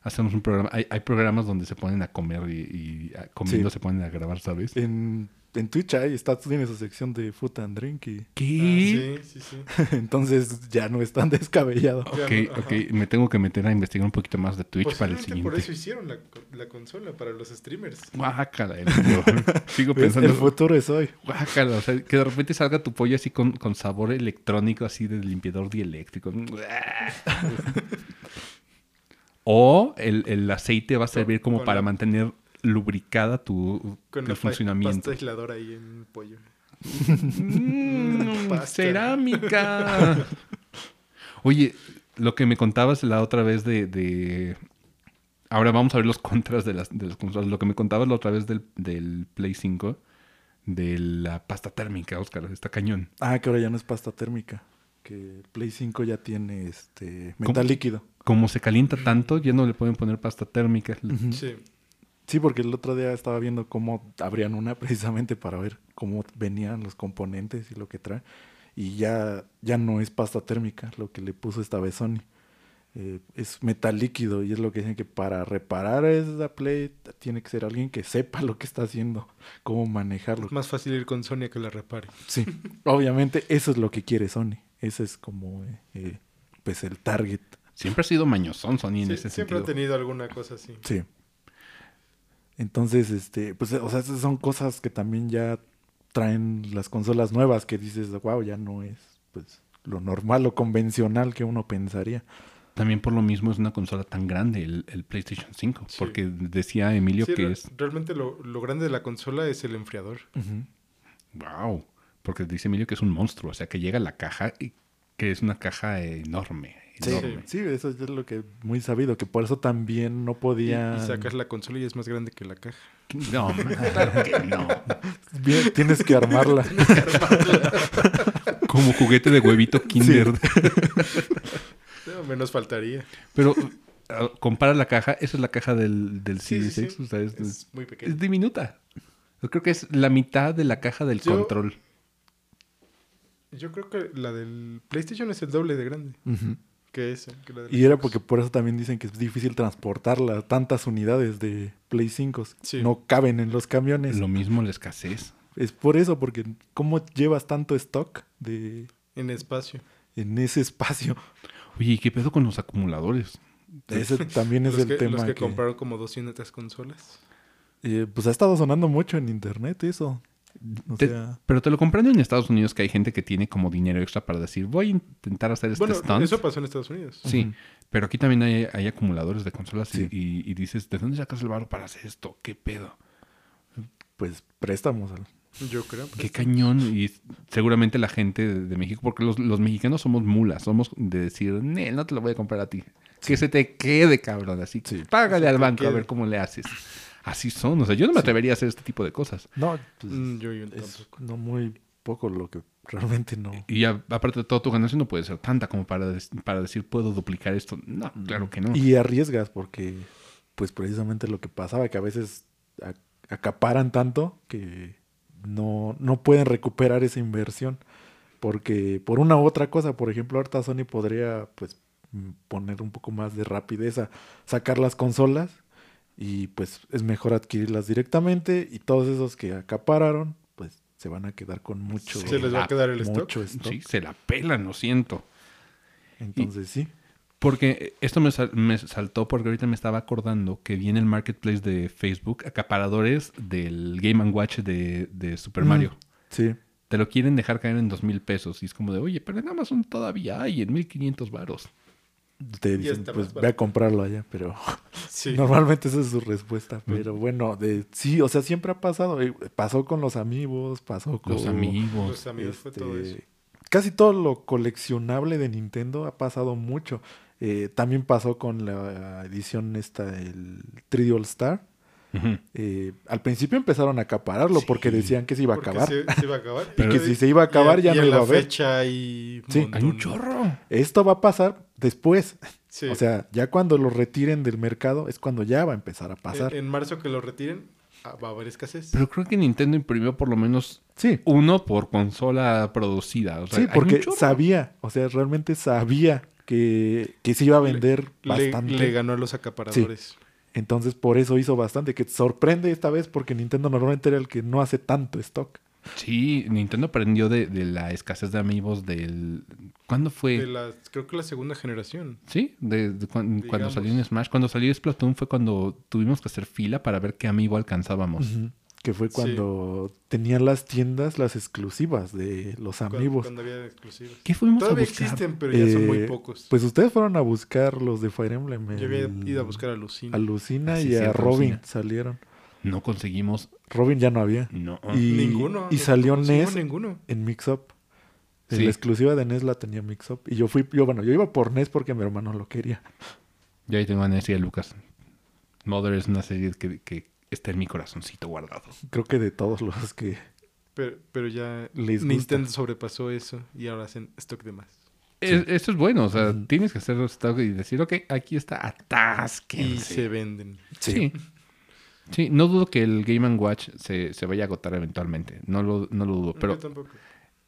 Hacemos un programa. Hay, hay programas donde se ponen a comer y, y a- comiendo Sí. se ponen a grabar, ¿sabes? en en Twitch hay, está, tiene su sección de food and drink y ¿Qué? Ah, sí, sí, sí. entonces ya no es tan descabellado. Ok, ajá. ok. Me tengo que meter a investigar un poquito más de Twitch para el Posiblemente por siguiente. eso hicieron la, la consola, para los streamers. Guácala, el- yo sigo pensando. El futuro es hoy. Guácala, o sea, que de repente salga tu pollo así con, con sabor electrónico, así de limpiador dieléctrico. o el, el aceite va a servir como para mantener lubricada tu Con el funcionamiento. pasta aisladora ahí en el pollo. Mm, cerámica. Oye, lo que me contabas la otra vez de, de- Ahora vamos a ver los contras de las, de las consolas. Lo que me contabas la otra vez del, del Play 5, de la pasta térmica, Oscar, está cañón. Ah, que ahora ya no es pasta térmica. Que el Play 5 ya tiene este ¿Cómo? metal líquido. Como se calienta tanto, ya no le pueden poner pasta térmica. Sí. Sí, porque el otro día estaba viendo cómo abrían una precisamente para ver cómo venían los componentes y lo que trae. Y ya, ya no es pasta térmica lo que le puso esta vez Sony. Eh, es metal líquido y es lo que dicen que para reparar esa Play tiene que ser alguien que sepa lo que está haciendo, cómo manejarlo. Es más fácil ir con Sonia que la repare. Sí, obviamente eso es lo que quiere Sony. Ese es como eh, eh, pues el target. Siempre ha sido mañosón Sony en Sí, ese siempre sentido. ha tenido alguna cosa así. Sí. Entonces, este, pues, o sea, esas son cosas que también ya traen las consolas nuevas que dices, wow, ya no es, pues, lo normal o convencional que uno pensaría. También por lo mismo es una consola tan grande, el, el PlayStation 5. Sí. Porque decía Emilio Sí, que es... Realmente lo, lo grande de la consola es el enfriador. Wow. Porque dice Emilio que es un monstruo. O sea, que llega a la caja y que es una caja enorme. Sí, sí, eso es lo que muy sabido, que por eso también no podía... y sacas la consola y es más grande que la caja. No, claro que no. Bien, tienes que armarla. Como juguete de huevito Kinder. No, menos faltaría. Pero ah, compara la caja. Esa es la caja del, del Sí, sí, Series X. sí. O sea, es, Es muy pequeño. es diminuta. Yo creo que es la mitad de la caja del Yo- control. Yo creo que la del PlayStation es el doble de grande Ujú. Que esa. que la del Y era porque por eso también dicen que es difícil transportarla. Tantas unidades de Play 5 Sí. no caben en los camiones. Lo mismo la escasez. Es por eso, porque ¿cómo llevas tanto stock de En espacio. en ese espacio? Oye, ¿y qué pedo con los acumuladores? Ese también es los el que, tema. los que, que- compraron como 200 consolas. eh, pues ha estado sonando mucho en internet eso. O Te- sea, pero te lo comprando en Estados Unidos que hay gente que tiene como dinero extra para decir, voy a intentar hacer este Bueno, stunt. eso pasó en Estados Unidos. Sí, pero aquí también hay, hay acumuladores de consolas y- Sí. y, y dices, ¿de dónde sacas el barro para hacer esto? ¿Qué pedo? pues préstamos. al- Yo creo. Qué cañón. Y seguramente la gente de, de México, porque los, los mexicanos somos mulas, somos de decir, "Nel, no te lo voy a comprar a ti. Que se te quede, cabrón. Así que Sí. págale al banco a ver cómo le haces. Así son. O sea, yo no me atrevería a hacer este tipo de cosas. No, pues, Mm, yo, yo es tampoco. no muy poco lo que realmente no. Y ya, aparte de todo, tu ganancia no puede ser tanta como para, des- para decir, puedo duplicar esto. No, claro que no. Y arriesgas porque, pues precisamente lo que pasaba, que a veces a- acaparan tanto que no, no pueden recuperar esa inversión. Porque por una u otra cosa, por ejemplo, ahorita Sony podría pues mm, poner un poco más de rapidez a sacar las consolas y pues es mejor adquirirlas directamente y todos esos que acapararon pues se van a quedar con mucho, Se les va a quedar el stock. mucho stock. Sí, se la pelan, lo siento. Entonces sí. Porque esto me, sal- me saltó porque ahorita me estaba acordando que viene el marketplace de Facebook acaparadores del Game Watch de, de Super Mm. Mario. Sí. Te lo quieren dejar caer en dos mil pesos. Y es como de, oye, pero en Amazon todavía hay en 1500 varos. Te dicen, pues ve a comprarlo allá, pero Sí. normalmente esa es su respuesta. Pero bueno, de, sí, o sea, siempre ha pasado. eh, Pasó con los amigos, pasó con Los amigos. Los amigos fue todo este, eso. Casi todo lo coleccionable de Nintendo ha pasado mucho. Eh, también pasó con la edición esta, el 3D All Star. Eh, al principio empezaron a acapararlo Sí. porque decían que se iba a acabar. Se, se iba a acabar. Y que si se iba a acabar ya y no en iba la a haber. fecha un Sí. Hay un chorro. Esto va a pasar después. Sí. O sea, ya cuando lo retiren del mercado es cuando ya va a empezar a pasar. En, en marzo que lo retiren, ah, va a haber escasez. Pero creo que Nintendo imprimió por lo menos Sí, uno por consola producida. O sea, sí, porque sabía, o sea, realmente sabía que, que se iba a vender le, bastante. le ganó a los acaparadores. Entonces por eso hizo bastante, que sorprende esta vez porque Nintendo normalmente era el que no hace tanto stock. Sí, Nintendo aprendió de, de la escasez de amigos del... ¿Cuándo fue? De la, creo que la segunda generación. Sí, de, de cuan- cuando salió en Smash. Cuando salió Splatoon fue cuando tuvimos que hacer fila para ver qué amigo alcanzábamos. Que fue Sí. cuando tenían las tiendas, las exclusivas de los amigos. cuando había exclusivos. ¿Qué fuimos Todavía a buscar? existen, pero ya son muy Eh, pocos. Pues ustedes fueron a buscar los de Fire Emblem. Yo había ido a buscar a Lucina. a Lucina Ah, sí, y a Robin Lucina. salieron. No conseguimos... Robin ya no había. No. Y, ninguno. y no salió conseguimos NES ninguno. en Mix Up. En Sí. La exclusiva de NES la tenía Mix Up. Y yo fui, yo bueno, yo iba por NES porque mi hermano lo quería. Yo ahí tengo a Nessie y a Lucas. Mother es una serie que, que está en mi corazoncito guardado. Creo que de todos los que Pero, pero ya Les gusta. Nintendo sobrepasó eso y ahora hacen stock de más. Es- Eso es bueno, o sea, tienes que hacer stock y decir, ok, aquí está, Y atásquense. se venden. Sí. Sí, no dudo que el Game Watch se, se vaya a agotar eventualmente. No lo, no lo dudo. Pero Yo tampoco.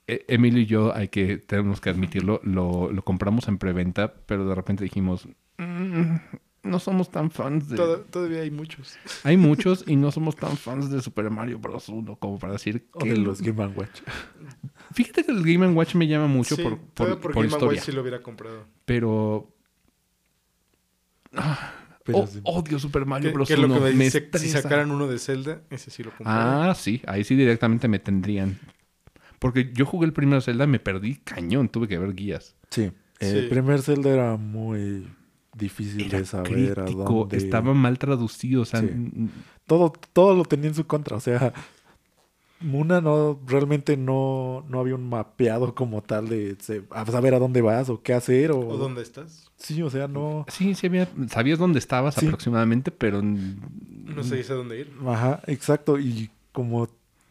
eh, Emilio y yo, hay que, tenemos que admitirlo, lo, lo compramos en preventa, pero de repente dijimos, "Mm, no somos tan fans de... Toda- todavía hay muchos. Hay muchos y no somos tan fans de Super Mario Bros. 1 como para decir O que... de los Game Watch. Fíjate que el Game Watch me llama mucho Sí, por, por, por por Game historia. Watch sí lo hubiera comprado. Pero... Pero Oh, sí. odio Super Mario Que, Bros. que lo 1. que me dice, si sacaran uno de Zelda, ese sí lo compraría. Ah, sí, ahí sí directamente me tendrían. Porque yo jugué el primer Zelda, me perdí cañón, tuve que ver guías. Sí. El Sí. primer Zelda era muy difícil Era de saber a dónde. estaba mal traducido, o sea, Sí. Todo, todo lo tenía en su contra. O sea, Muna no, realmente no, no había un mapeado como tal de se- a saber a dónde vas o qué hacer. O, ¿O dónde estás? Sí, o sea, no. sí, sí había, sabías dónde estabas Sí. aproximadamente, pero No se dice a dónde ir. Ajá, exacto. Y como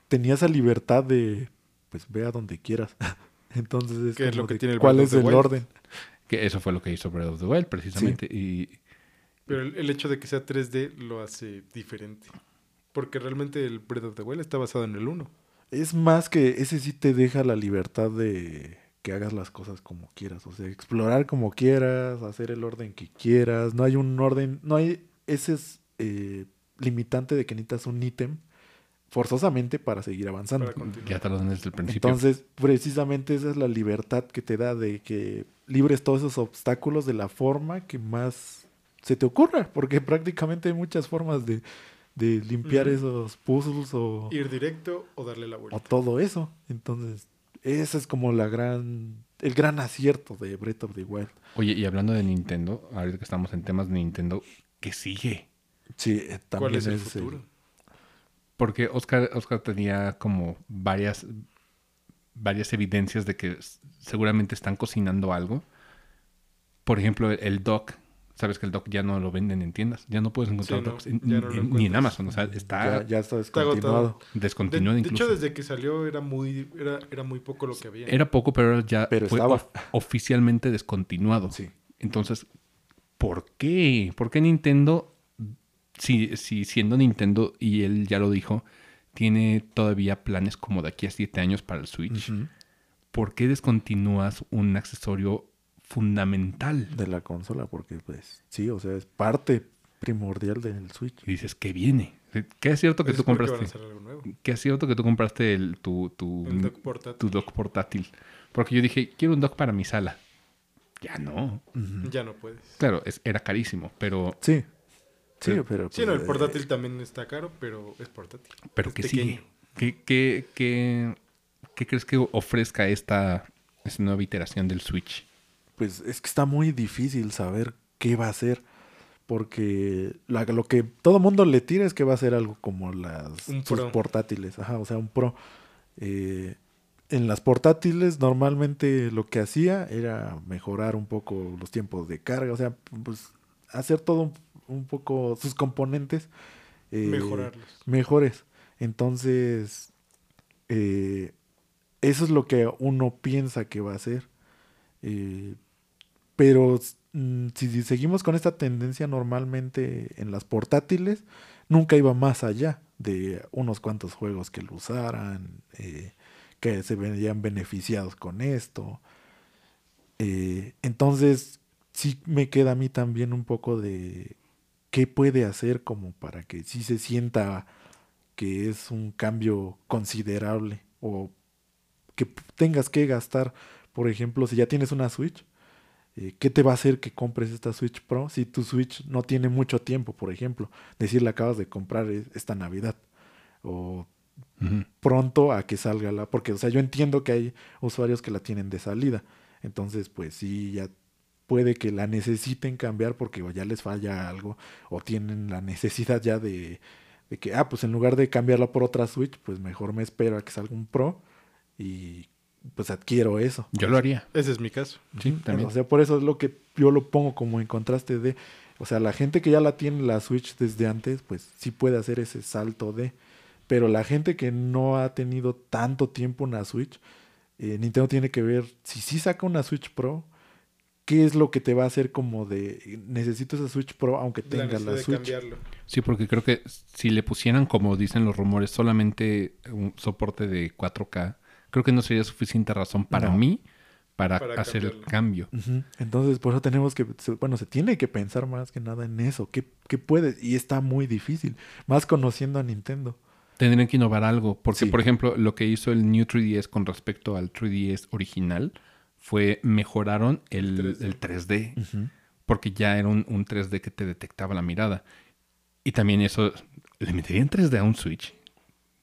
tenía esa libertad de, pues ve a donde quieras. Entonces es ¿Qué es lo que de, tiene el ¿Cuál es el Wild? orden? que eso fue lo que hizo Breath of the Wild precisamente. Y Pero el, el hecho de que sea 3D lo hace diferente. Porque realmente el Breath of the Wild está basado en el 1. Es más que ese sí te deja la libertad de que hagas las cosas como quieras. O sea, explorar como quieras, hacer el orden que quieras. No hay un orden, no hay ese es, eh, limitante de que necesitas un ítem forzosamente para seguir avanzando. Para ya te lo dan desde el principio. Entonces, precisamente esa es la libertad que te da de que libres todos esos obstáculos de la forma que más se te ocurra, porque prácticamente hay muchas formas de, de limpiar esos puzzles o, Ir directo o darle la vuelta. o todo eso. Entonces, ese es como la gran, el gran acierto de Breath of the Wild. Oye, y hablando de Nintendo, ahorita que estamos en temas de Nintendo, ¿qué sigue? Sí, eh, también ¿Cuál es el el- futuro? Porque Oscar, Oscar tenía como varias, varias evidencias de que seguramente están cocinando algo. Por ejemplo, el, dock. Sabes que el dock ya no lo venden en tiendas. Ya no puedes encontrar Sí, no, docks en- ya no lo en- ni en. Amazon. O sea, está ya, ya está descontinuado. De, descontinuado de incluso. hecho, desde que salió era muy, era, era muy poco lo que había. Era poco, pero ya Pero fue estaba. of- oficialmente descontinuado. Sí. Entonces, ¿por qué? ¿Por qué Nintendo, si, si siendo Nintendo, y él ya lo dijo, tiene todavía planes como de aquí a siete años para el Switch? ¿Por qué descontinúas un accesorio fundamental? De la consola, porque pues sí, o sea, es parte primordial del Switch. Y dices, ¿qué viene? ¿Qué es cierto que Eso tú compraste? ¿Qué es cierto que tú compraste el, tu, tu, El dock portátil. tu dock portátil? Porque yo dije, quiero un dock para mi sala. Ya no. Ya no puedes. Claro, es- era carísimo, pero, Sí. Sí, Pero- pero. Sí, no, el pues, portátil eh, también está caro, pero es portátil. pero Es ¿qué pequeño. sigue? ¿Qué, qué, qué, qué crees que ofrezca esta, esta nueva iteración del Switch? Pues es que está muy difícil saber qué va a ser. Porque la- lo que todo mundo le tira es que va a ser algo como las sus portátiles. Ajá, o sea, un pro. Eh, en las portátiles normalmente lo que hacía era mejorar un poco los tiempos de carga. O sea, pues hacer todo un, un poco sus componentes. eh, Mejorarlos. mejores. Entonces, eh, eso es lo que uno piensa que va a ser. Eh, pero mm, si seguimos con esta tendencia normalmente en las portátiles, nunca iba más allá de unos cuantos juegos que lo usaran, eh, que se veían beneficiados con esto. Eh, entonces, sí me queda a mí también un poco de qué puede hacer como para que sí se sienta que es un cambio considerable o que tengas que gastar, por ejemplo, si ya tienes una Switch, eh, ¿qué te va a hacer que compres esta Switch Pro si tu Switch no tiene mucho tiempo, por ejemplo? Decir, la acabas de comprar e- esta Navidad o pronto a que salga la, porque, o sea, yo entiendo que hay usuarios que la tienen de salida, entonces, pues sí, ya puede que la necesiten cambiar porque o ya les falla algo o tienen la necesidad ya de, de que, ah, pues en lugar de cambiarla por otra Switch, pues mejor me espero a que salga un Pro y pues adquiero eso. Yo lo haría. Ese es mi caso. Sí, también. O sea, por eso es lo que yo lo pongo como en contraste de, o sea, la gente que ya la tiene la Switch desde antes, pues sí puede hacer ese salto de, pero la gente que no ha tenido tanto tiempo una Switch, eh, Nintendo tiene que ver si sí saca una Switch Pro, qué es lo que te va a hacer como de, necesito esa Switch Pro aunque La tenga la de Switch. cambiarlo. Sí, porque creo que si le pusieran, como dicen los rumores, solamente un soporte de 4K, creo que no sería suficiente razón para No. mí para, Para hacer el cambio. Entonces, por eso tenemos que, bueno, se tiene que pensar más que nada en eso, qué, qué puede, y está muy difícil, más conociendo a Nintendo. Tendrían que innovar algo, porque Sí. por ejemplo, lo que hizo el New 3DS con respecto al 3DS original fue mejoraron el, 3D. el 3D, Ujú. porque ya era un, un 3D que te detectaba la mirada. Y también eso, ¿le metería en 3D a un Switch?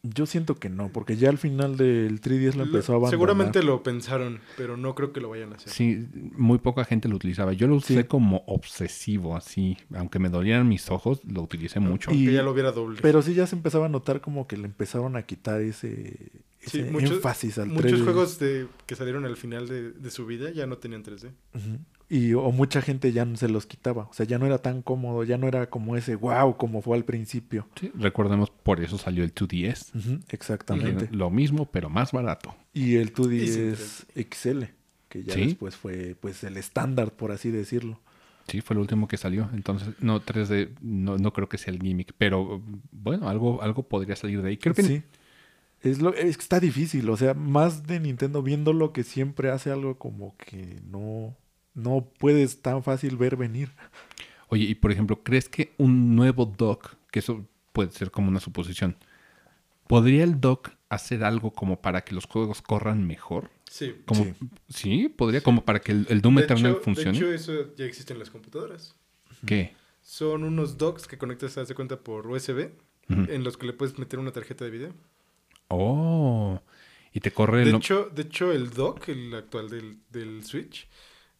Yo siento que no, porque ya al final del 3DS lo empezó a abandonar. Seguramente lo pensaron, pero no creo que lo vayan a hacer. Sí, muy poca gente lo utilizaba. Yo lo usé Sí. como obsesivo, así. Aunque me dolieran mis ojos, lo utilicé mucho. Aunque Y- ya lo hubiera doble. Pero sí ya se empezaba a notar como que le empezaron a quitar ese, Sí, ese muchos- énfasis al Muchos 3D. juegos de, que salieron al final de, de su vida ya no tenían 3D. Ujú. Y o mucha gente ya no se los quitaba. O sea, ya no era tan cómodo, ya no era como ese wow como fue al principio. Sí, recordemos, por eso salió el 2DS. Ujú, Exactamente. Lo mismo, pero más barato. Y el Y 2DS sin XL, que ya Sí. después fue pues el estándar, por así decirlo. Sí, fue el último que salió. Entonces, no, 3D, no, no creo que sea el gimmick. Pero bueno, algo, algo podría salir de ahí. Creo que Sí. Es, lo, es que está difícil, o sea, más de Nintendo viéndolo que siempre hace algo como que no, no puedes tan fácil ver venir. Oye, y por ejemplo, ¿crees que un nuevo dock, que eso puede ser como una suposición, ¿podría el dock hacer algo como para que los juegos corran mejor? Sí. Como, Sí. sí. podría, como para que el, el Doom De Eternal hecho, funcione. de hecho, eso ya existe en las computadoras. ¿Qué? Son unos docks que conectas, haz de cuenta, por USB, en los que le puedes meter una tarjeta de video. Oh, y te corre De lo- hecho, de hecho, el dock, el actual del, del Switch,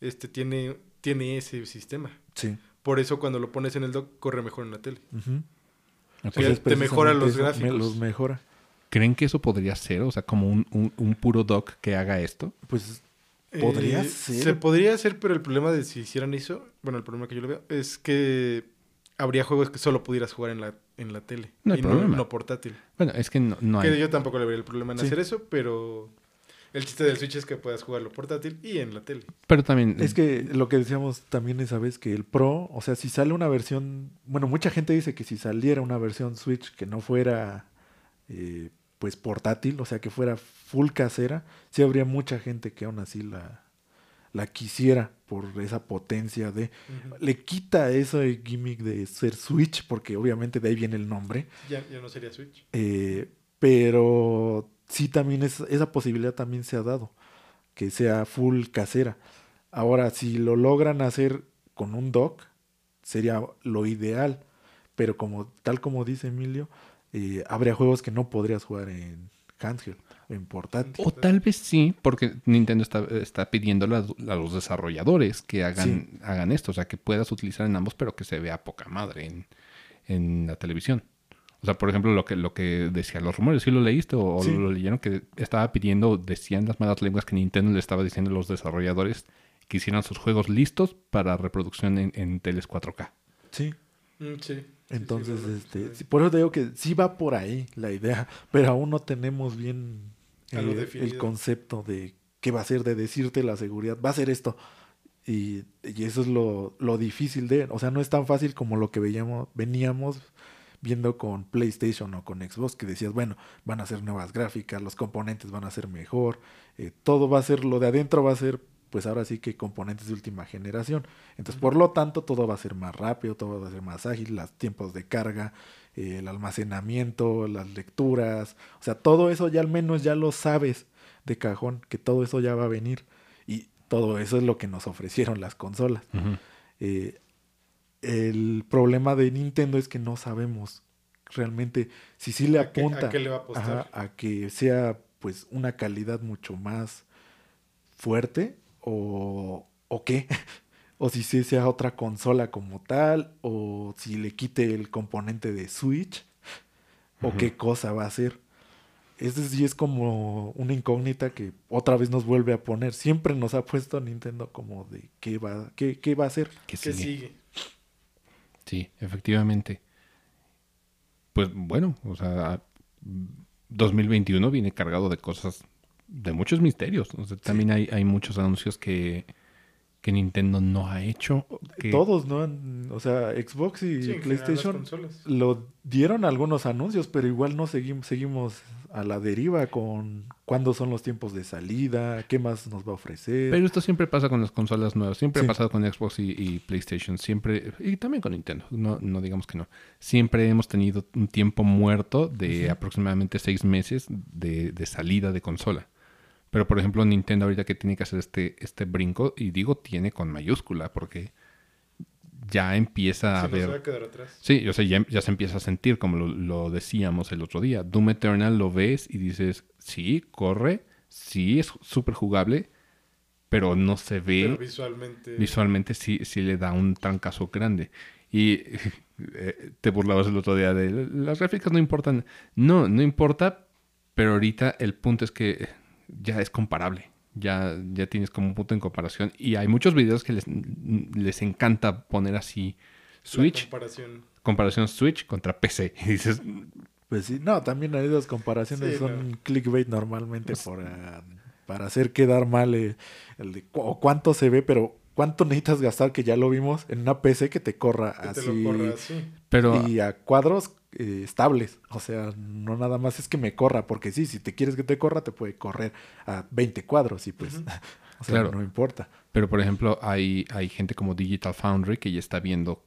este tiene, tiene ese sistema. Sí. Por eso cuando lo pones en el dock, corre mejor en la tele. Sea, te mejora los me- gráficos. los mejora. ¿Creen que eso podría ser? O sea, como un, un- un puro dock que haga esto. Pues Podría Eh, ser. Se podría hacer, pero el problema de si hicieran eso, bueno, el problema que yo lo veo, es que habría juegos que solo pudieras jugar en la, en la tele. No hay y problema. No, no portátil. Bueno, es que no, no Que hay. yo tampoco le vería el problema en Sí. hacer eso, pero el chiste del Switch es que puedas jugarlo portátil y en la tele. Pero también. Es que lo que decíamos también esa vez que el Pro, o sea, si sale una versión, bueno, mucha gente dice que si saliera una versión Switch que no fuera eh, pues portátil, o sea, que fuera full casera, sí habría mucha gente que aún así la, la quisiera por esa potencia de... Le quita ese gimmick de ser Switch, porque obviamente de ahí viene el nombre, Ya, ya no sería Switch. eh, pero sí también es, esa posibilidad también se ha dado, que sea full casera. Ahora, si lo logran hacer con un dock, sería lo ideal, pero como tal como dice Emilio, eh, habría juegos que no podrías jugar en handheld, en portátil. O tal vez sí, porque Nintendo está, está pidiendo a, a los desarrolladores que hagan, hagan esto. O sea, que puedas utilizar en ambos, pero que se vea poca madre en, en la televisión. O sea, por ejemplo, lo que, lo que decían los rumores, ¿sí lo leíste o, Sí. lo leyeron? Que estaba pidiendo, decían las malas lenguas que Nintendo le estaba diciendo a los desarrolladores que hicieran sus juegos listos para reproducción en, en teles 4K. Sí. Mm, sí. Entonces, Sí, sí, este, sí. por eso te digo que sí va por ahí la idea, pero aún no tenemos bien eh, el concepto de qué va a ser, de decirte la seguridad, va a ser esto. Y, y eso es lo, lo difícil de, o sea, no es tan fácil como lo que veíamos, veníamos viendo con PlayStation o con Xbox, que decías, bueno, van a ser nuevas gráficas, los componentes van a ser mejor, eh, todo va a ser, lo de adentro va a ser pues ahora sí que componentes de última generación. Entonces, por lo tanto, todo va a ser más rápido, todo va a ser más ágil, los tiempos de carga, eh, el almacenamiento, las lecturas, o sea, todo eso ya al menos ya lo sabes de cajón, que todo eso ya va a venir. Y todo eso es lo que nos ofrecieron las consolas. Eh, el problema de Nintendo es que no sabemos realmente si sí le apunta a, que sea pues una calidad mucho más fuerte o, o qué o si sea otra consola como tal, o si le quite el componente de Switch, o qué cosa va a hacer. Ese sí es como una incógnita que otra vez nos vuelve a poner. Siempre nos ha puesto Nintendo como de qué va, qué, qué va a hacer. ¿Qué sigue? Sí, efectivamente. Pues bueno, o sea, 2021 viene cargado de cosas, de muchos misterios. también hay, hay muchos anuncios que, que Nintendo no ha hecho. Todos, ¿no? O sea, Xbox y PlayStation lo dieron algunos anuncios, pero igual no seguimos, seguimos a la deriva con cuándo son los tiempos de salida, qué más nos va a ofrecer. Pero esto siempre pasa con las consolas nuevas, siempre ha pasado con Xbox y, PlayStation, siempre, y también con Nintendo, no, no digamos que no. Siempre hemos tenido un tiempo muerto de aproximadamente seis meses de, de salida de consola. Pero por ejemplo, Nintendo ahorita que tiene que hacer este, este brinco, y digo tiene con mayúscula, porque ya empieza a ver. Sí, o sea, ya, ya, se empieza a sentir, como lo, decíamos el otro día. Doom Eternal lo ves y dices, sí, corre, sí, es súper jugable, pero no se ve. Pero visualmente. Visualmente sí, sí le da un trancazo grande. Y eh, te burlabas el otro día de las gráficas no importan. No, no importa, pero ahorita el punto es que ya es comparable. Ya, ya tienes como un punto en comparación. Y hay muchos videos que les, les encanta poner así Switch. comparación. comparación. Switch contra PC. Y dices. Pues sí, no, también hay dos comparaciones. son clickbait normalmente pues para, para hacer quedar mal el, de cuánto se ve, pero ¿Cuánto necesitas gastar que ya lo vimos en una PC que te corra, así, Pero, y a cuadros eh, estables? O sea, no nada más es que me corra, porque sí, si te quieres que te corra, te puede correr a 20 cuadros y pues, o sea, no importa. Pero por ejemplo, hay, hay gente como Digital Foundry que ya está viendo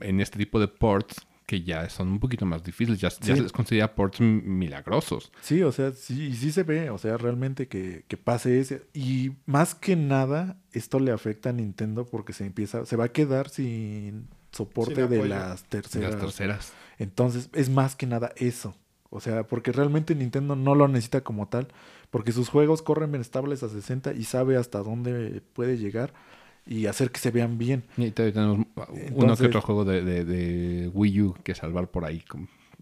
en este tipo de ports que ya son un poquito más difíciles, ya, se les considera ports milagrosos. Sí, o sea, sí, sí se ve, o sea, realmente que, que, pase ese. Y más que nada, esto le afecta a Nintendo porque se empieza, se va a quedar sin soporte de las terceras. las terceras. Entonces, es más que nada eso. O sea, porque realmente Nintendo no lo necesita como tal, porque sus juegos corren estables a 60 y sabe hasta dónde puede llegar y hacer que se vean bien. Y tenemos uno que otro juego de, de, Wii U que salvar por ahí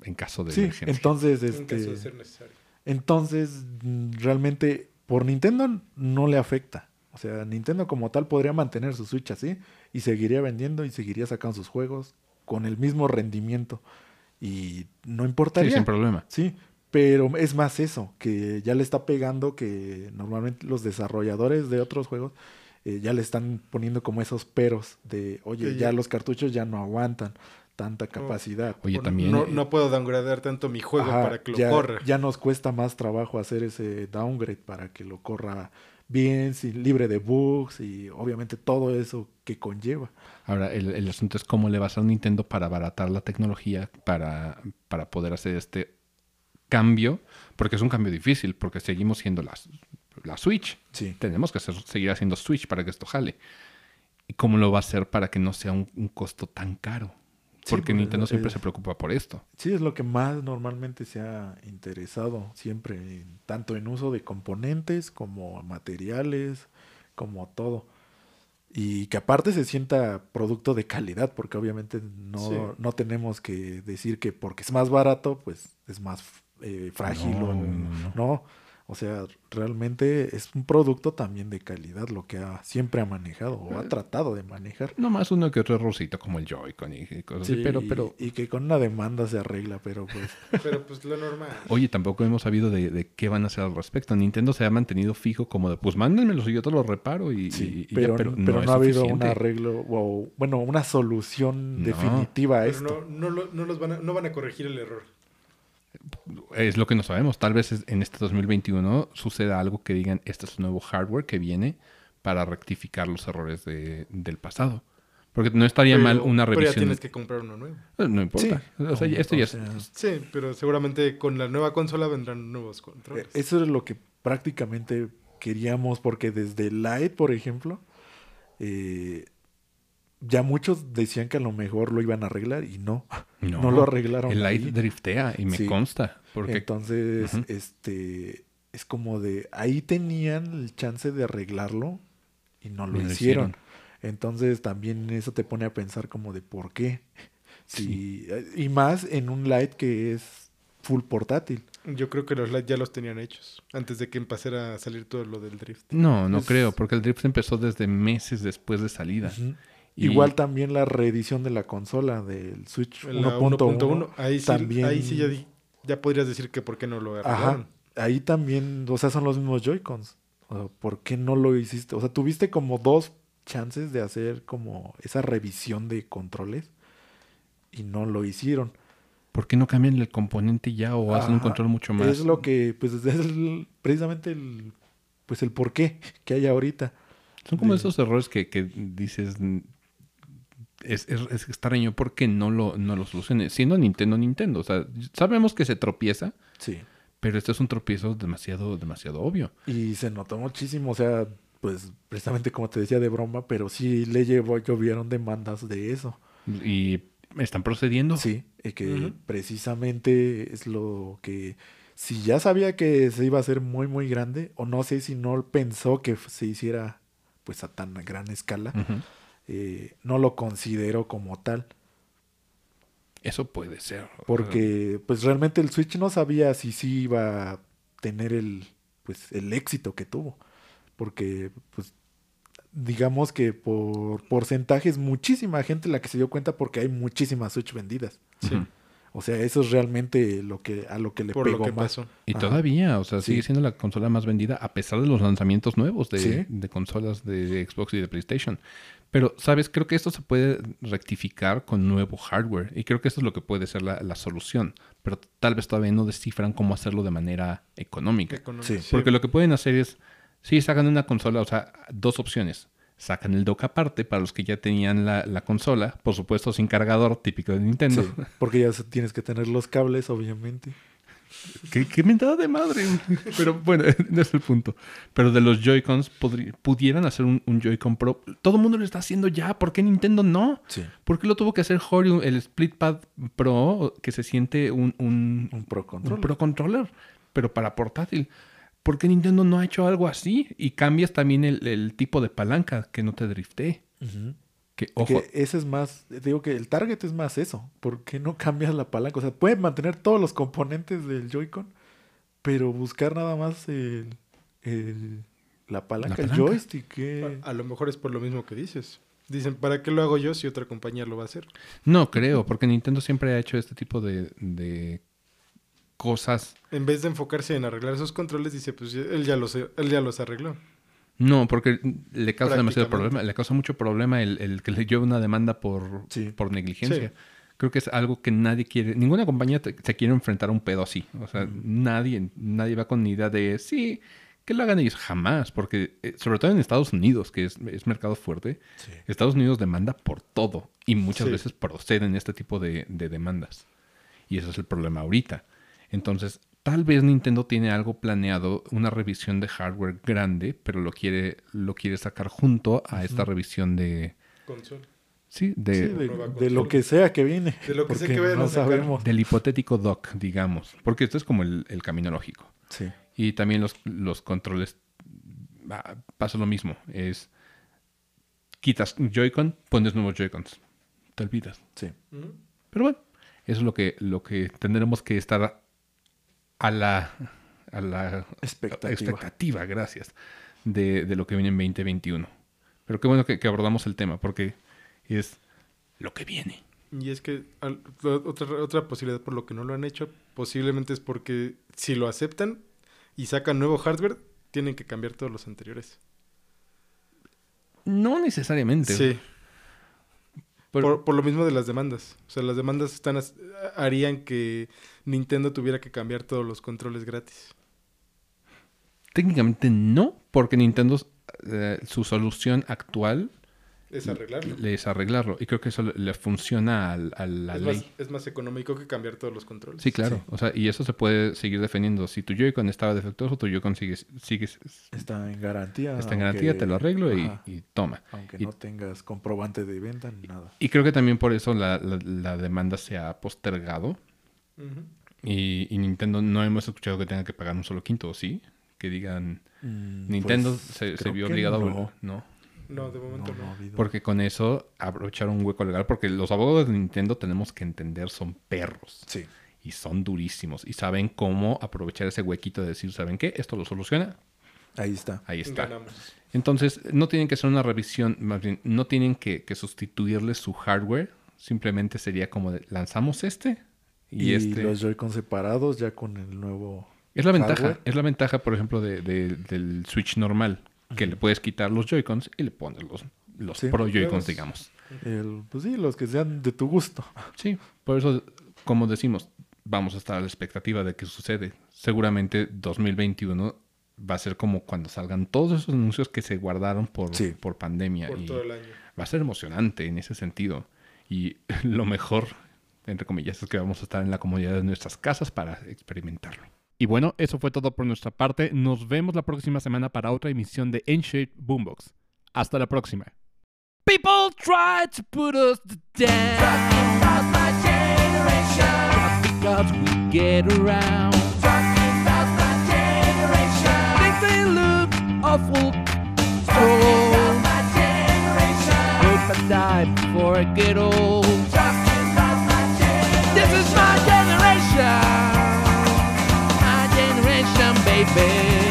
en caso de sí, Entonces, este, entonces mm, realmente por Nintendo no le afecta. O sea, Nintendo como tal podría mantener su Switch así y seguiría vendiendo y seguiría sacando sus juegos con el mismo rendimiento y no importaría. Sí, sin problema. Sí, pero es más eso, que ya le está pegando que normalmente los desarrolladores de otros juegos eh, ya le están poniendo como esos peros de, oye, ya, los cartuchos ya no aguantan tanta capacidad. Oye, también... No, no puedo downgradear tanto mi juego para que lo corra. Ya nos cuesta más trabajo hacer ese downgrade para que lo corra bien, libre de bugs y obviamente todo eso que conlleva. Ahora, el, el asunto es cómo le vas a Nintendo para abaratar la tecnología para, para poder hacer este cambio, porque es un cambio difícil, porque seguimos siendo las la Switch. Sí. Tenemos que seguir haciendo Switch para que esto jale. ¿Y cómo lo va a hacer para que no sea un, costo tan caro? Porque Nintendo siempre se preocupa por esto. Sí, es lo que más normalmente se ha interesado siempre, tanto en uso de componentes como materiales, como todo. Y que aparte se sienta producto de calidad, porque obviamente no, no tenemos que decir que porque es más barato, pues es más eh, frágil o no. O sea, realmente es un producto también de calidad lo que ha, siempre ha manejado o ha eh, tratado de manejar. No más uno que otro errorcito como el Joy-Con y cosas así, pero, pero... Y, que con una demanda se arregla, pero pues... pero pues lo normal. Oye, tampoco hemos sabido de, qué van a hacer al respecto. Nintendo se ha mantenido fijo como de, pues mándenmelo y yo te lo reparo y... Sí, pero, pero, no, ha habido un arreglo o, bueno, una solución definitiva a esto. No, no, no, los van a, no van a corregir el error es lo que no sabemos. Tal vez en este 2021 suceda algo que digan, este es el nuevo hardware que viene para rectificar los errores de- del pasado. Porque no estaría Pero- mal una Pero ya revisión. tienes que comprar uno nuevo. Eh, No importa. o sea, esto ya es- Sí, pero seguramente con la nueva consola vendrán nuevos controles. Eh, Eso es lo que prácticamente queríamos, porque desde Lite, por ejemplo, eh, ya muchos decían que a lo mejor lo iban a arreglar y no, no, lo arreglaron. El ahí. Light driftea y me Sí. consta. Porque Entonces, este, es como de, ahí tenían el chance de arreglarlo y no lo hicieron. hicieron. Entonces también eso te pone a pensar como de por qué. Sí, Y más en un Lite que es full portátil. Yo creo que los Lite ya los tenían hechos antes de que empezara a salir todo lo del drift. no, no Es- creo, porque el drift empezó desde meses después de salida. Igual también la reedición de la consola del Switch En la 1.1. 1.1, ahí sí, también- ahí sí ya, di- ya podrías decir que por qué no lo Ajá. Ahí también, o sea, son los mismos Joy-Cons. O sea, ¿Por qué no lo hiciste? O sea, tuviste como dos chances de hacer como esa revisión de controles y no lo hicieron. ¿Por qué no cambian el componente ya o hacen un control mucho más? Es lo que, pues, es el- precisamente el, pues, el por qué que hay ahorita. Son como de- esos errores que, que dices. Es, es, es extraño porque no lo, no lo solucione. Siendo Nintendo, Nintendo. O sea, sabemos que se tropieza, Sí. pero este es un tropiezo demasiado, demasiado obvio. Y se notó muchísimo, o sea, pues, precisamente como te decía de broma, pero sí le llevó, llovieron demandas de eso. Y están procediendo. Sí, y que precisamente es lo que si ya sabía que se iba a hacer muy muy grande o no sé si no pensó que se hiciera pues a tan gran escala. Eh, no lo consideró como tal, Eso puede ser. porque pues realmente el Switch no sabía si sí iba a tener el pues el éxito que tuvo, porque pues digamos que por porcentaje es muchísima gente la que se dio cuenta porque hay muchísimas Switch vendidas. Sí. O sea, eso es realmente lo que a lo que le por lo que más. pasó. Y Ajá. todavía, o sea, Sí. sigue siendo la consola más vendida a pesar de los lanzamientos nuevos de, Sí. de consolas de Xbox y de PlayStation. Pero, ¿sabes? Creo que esto se puede rectificar con nuevo hardware. Y creo que esto es lo que puede ser la, la solución. Pero tal vez todavía no descifran cómo hacerlo de manera económica. Sí. Porque lo que pueden hacer es, sí, sacan una consola, o sea, dos opciones. Sacan el dock aparte para los que ya tenían la, la consola, por supuesto sin cargador, típico de Nintendo. Sí, porque ya tienes que tener los cables, obviamente. ¿Qué, qué mentada de madre. Pero bueno, no es el punto. Pero de los Joy-Cons pudieran hacer un, un Joy-Con Pro. Todo el mundo lo está haciendo ya. ¿Por qué Nintendo no? Sí. ¿Por qué lo tuvo que hacer Hori, el Split Pad Pro, que se siente un, un, Un Pro un Controller. Pro Controller, pero para portátil? ¿Por qué Nintendo no ha hecho algo así? Y cambias también el, el tipo de palanca que no te driftee. Ujú. Que, ojo, que ese es más, digo que el target es más eso. ¿Por qué no cambias la palanca? O sea, pueden mantener todos los componentes del Joy-Con, pero buscar nada más el, el- la palanca, La el joystick. A, a lo mejor es por lo mismo que dices. Dicen, ¿para qué lo hago yo si otra compañía lo va a hacer? no creo, porque Nintendo siempre ha hecho este tipo de, de cosas En vez de enfocarse en arreglar esos controles, dice, pues él ya los, él ya los arregló. No, porque le causa demasiado problema. Le causa mucho problema el, el que le lleve una demanda por, Sí. por negligencia. Sí. Creo que es algo que nadie quiere. Ninguna compañía te- se quiere enfrentar a un pedo así. O sea, nadie, nadie va con ni idea de sí, que lo hagan ellos jamás. Porque, eh, sobre todo en Estados Unidos, que es, es mercado fuerte, Sí. Estados Unidos demanda por todo. Y muchas veces proceden este tipo de, de demandas. Y ese es el problema ahorita. Entonces, tal vez Nintendo tiene algo planeado, una revisión de hardware grande, pero lo quiere, lo quiere sacar junto a esta revisión de. Consola. Sí, Sí, de, de, nueva de lo que sea que viene. De lo que sea que vayan no sabemos. del hipotético dock, digamos. Porque esto es como el, el camino lógico. Sí. Y también los, los controles. ah, pasa lo mismo. Es. Quitas Joy-Con, pones nuevos Joy-Cons. Te olvidas. Sí. Pero bueno, eso es lo que, lo que tendremos que estar a la, a la Expectativa. expectativa, gracias, de, de lo que viene en 2021. Pero qué bueno que, que abordamos el tema, porque es lo que viene. Y es que al- otra, otra posibilidad por lo que no lo han hecho, posiblemente es porque si lo aceptan y sacan nuevo hardware, tienen que cambiar todos los anteriores. No necesariamente. Sí, por, por lo mismo de las demandas. O sea, las demandas están harían que Nintendo tuviera que cambiar todos los controles gratis. Técnicamente no, porque Nintendo eh, su solución actual Es arreglarlo. es arreglarlo. Y creo que eso le, funciona al- a, la es, ley. más, es más económico que cambiar todos los controles. Sí, claro. Sí. O sea, y eso se puede seguir defendiendo. Si tu Joy-Con estaba defectuoso, tu Joy-Con sigue, sigue, Está en garantía. está en aunque- garantía, te lo arreglo y, y toma. Aunque y- no tengas comprobante de venta ni nada. Y creo que también por eso la, la- la demanda se ha postergado. Ujú. Y, y Nintendo no hemos escuchado que tenga que pagar un solo quinto, ¿o sí? Que digan, Mm, Nintendo pues, se, se vio obligado a... no. vol- No. No, de momento no. Porque con eso aprovecharon un hueco legal. Porque los abogados de Nintendo tenemos que entender, son perros. Sí. Y son durísimos. Y saben cómo aprovechar ese huequito de decir, ¿saben qué? Esto lo soluciona. Ahí está. Ahí está. Ganamos. Entonces, no tienen que hacer una revisión, más bien, no tienen que, que sustituirle su hardware. Simplemente sería como de, lanzamos este y, Y, este. los Joy-Con separados ya con el nuevo. Es la ventaja, es la ventaja, por ejemplo, de, de- del Switch normal, que le puedes quitar los Joy-Cons y le pones los, los Sí, Pro Joy-Cons, digamos. El, pues sí, los que sean de tu gusto. Sí, por eso, como decimos, vamos a estar a la expectativa de que sucede. Seguramente 2021 va a ser como cuando salgan todos esos anuncios que se guardaron por, Sí. por pandemia. Por y todo el año. va a ser emocionante en ese sentido. Y lo mejor, entre comillas, es que vamos a estar en la comodidad de nuestras casas para experimentarlo. Y bueno, eso fue todo por nuestra parte. Nos vemos la próxima semana para otra emisión de N-Shape Boombox. Hasta la próxima. People try to put us down. Talking about because we get around. Talking about my generation. Think they look awful Talking about my generation. Hope I die before I get old. baby.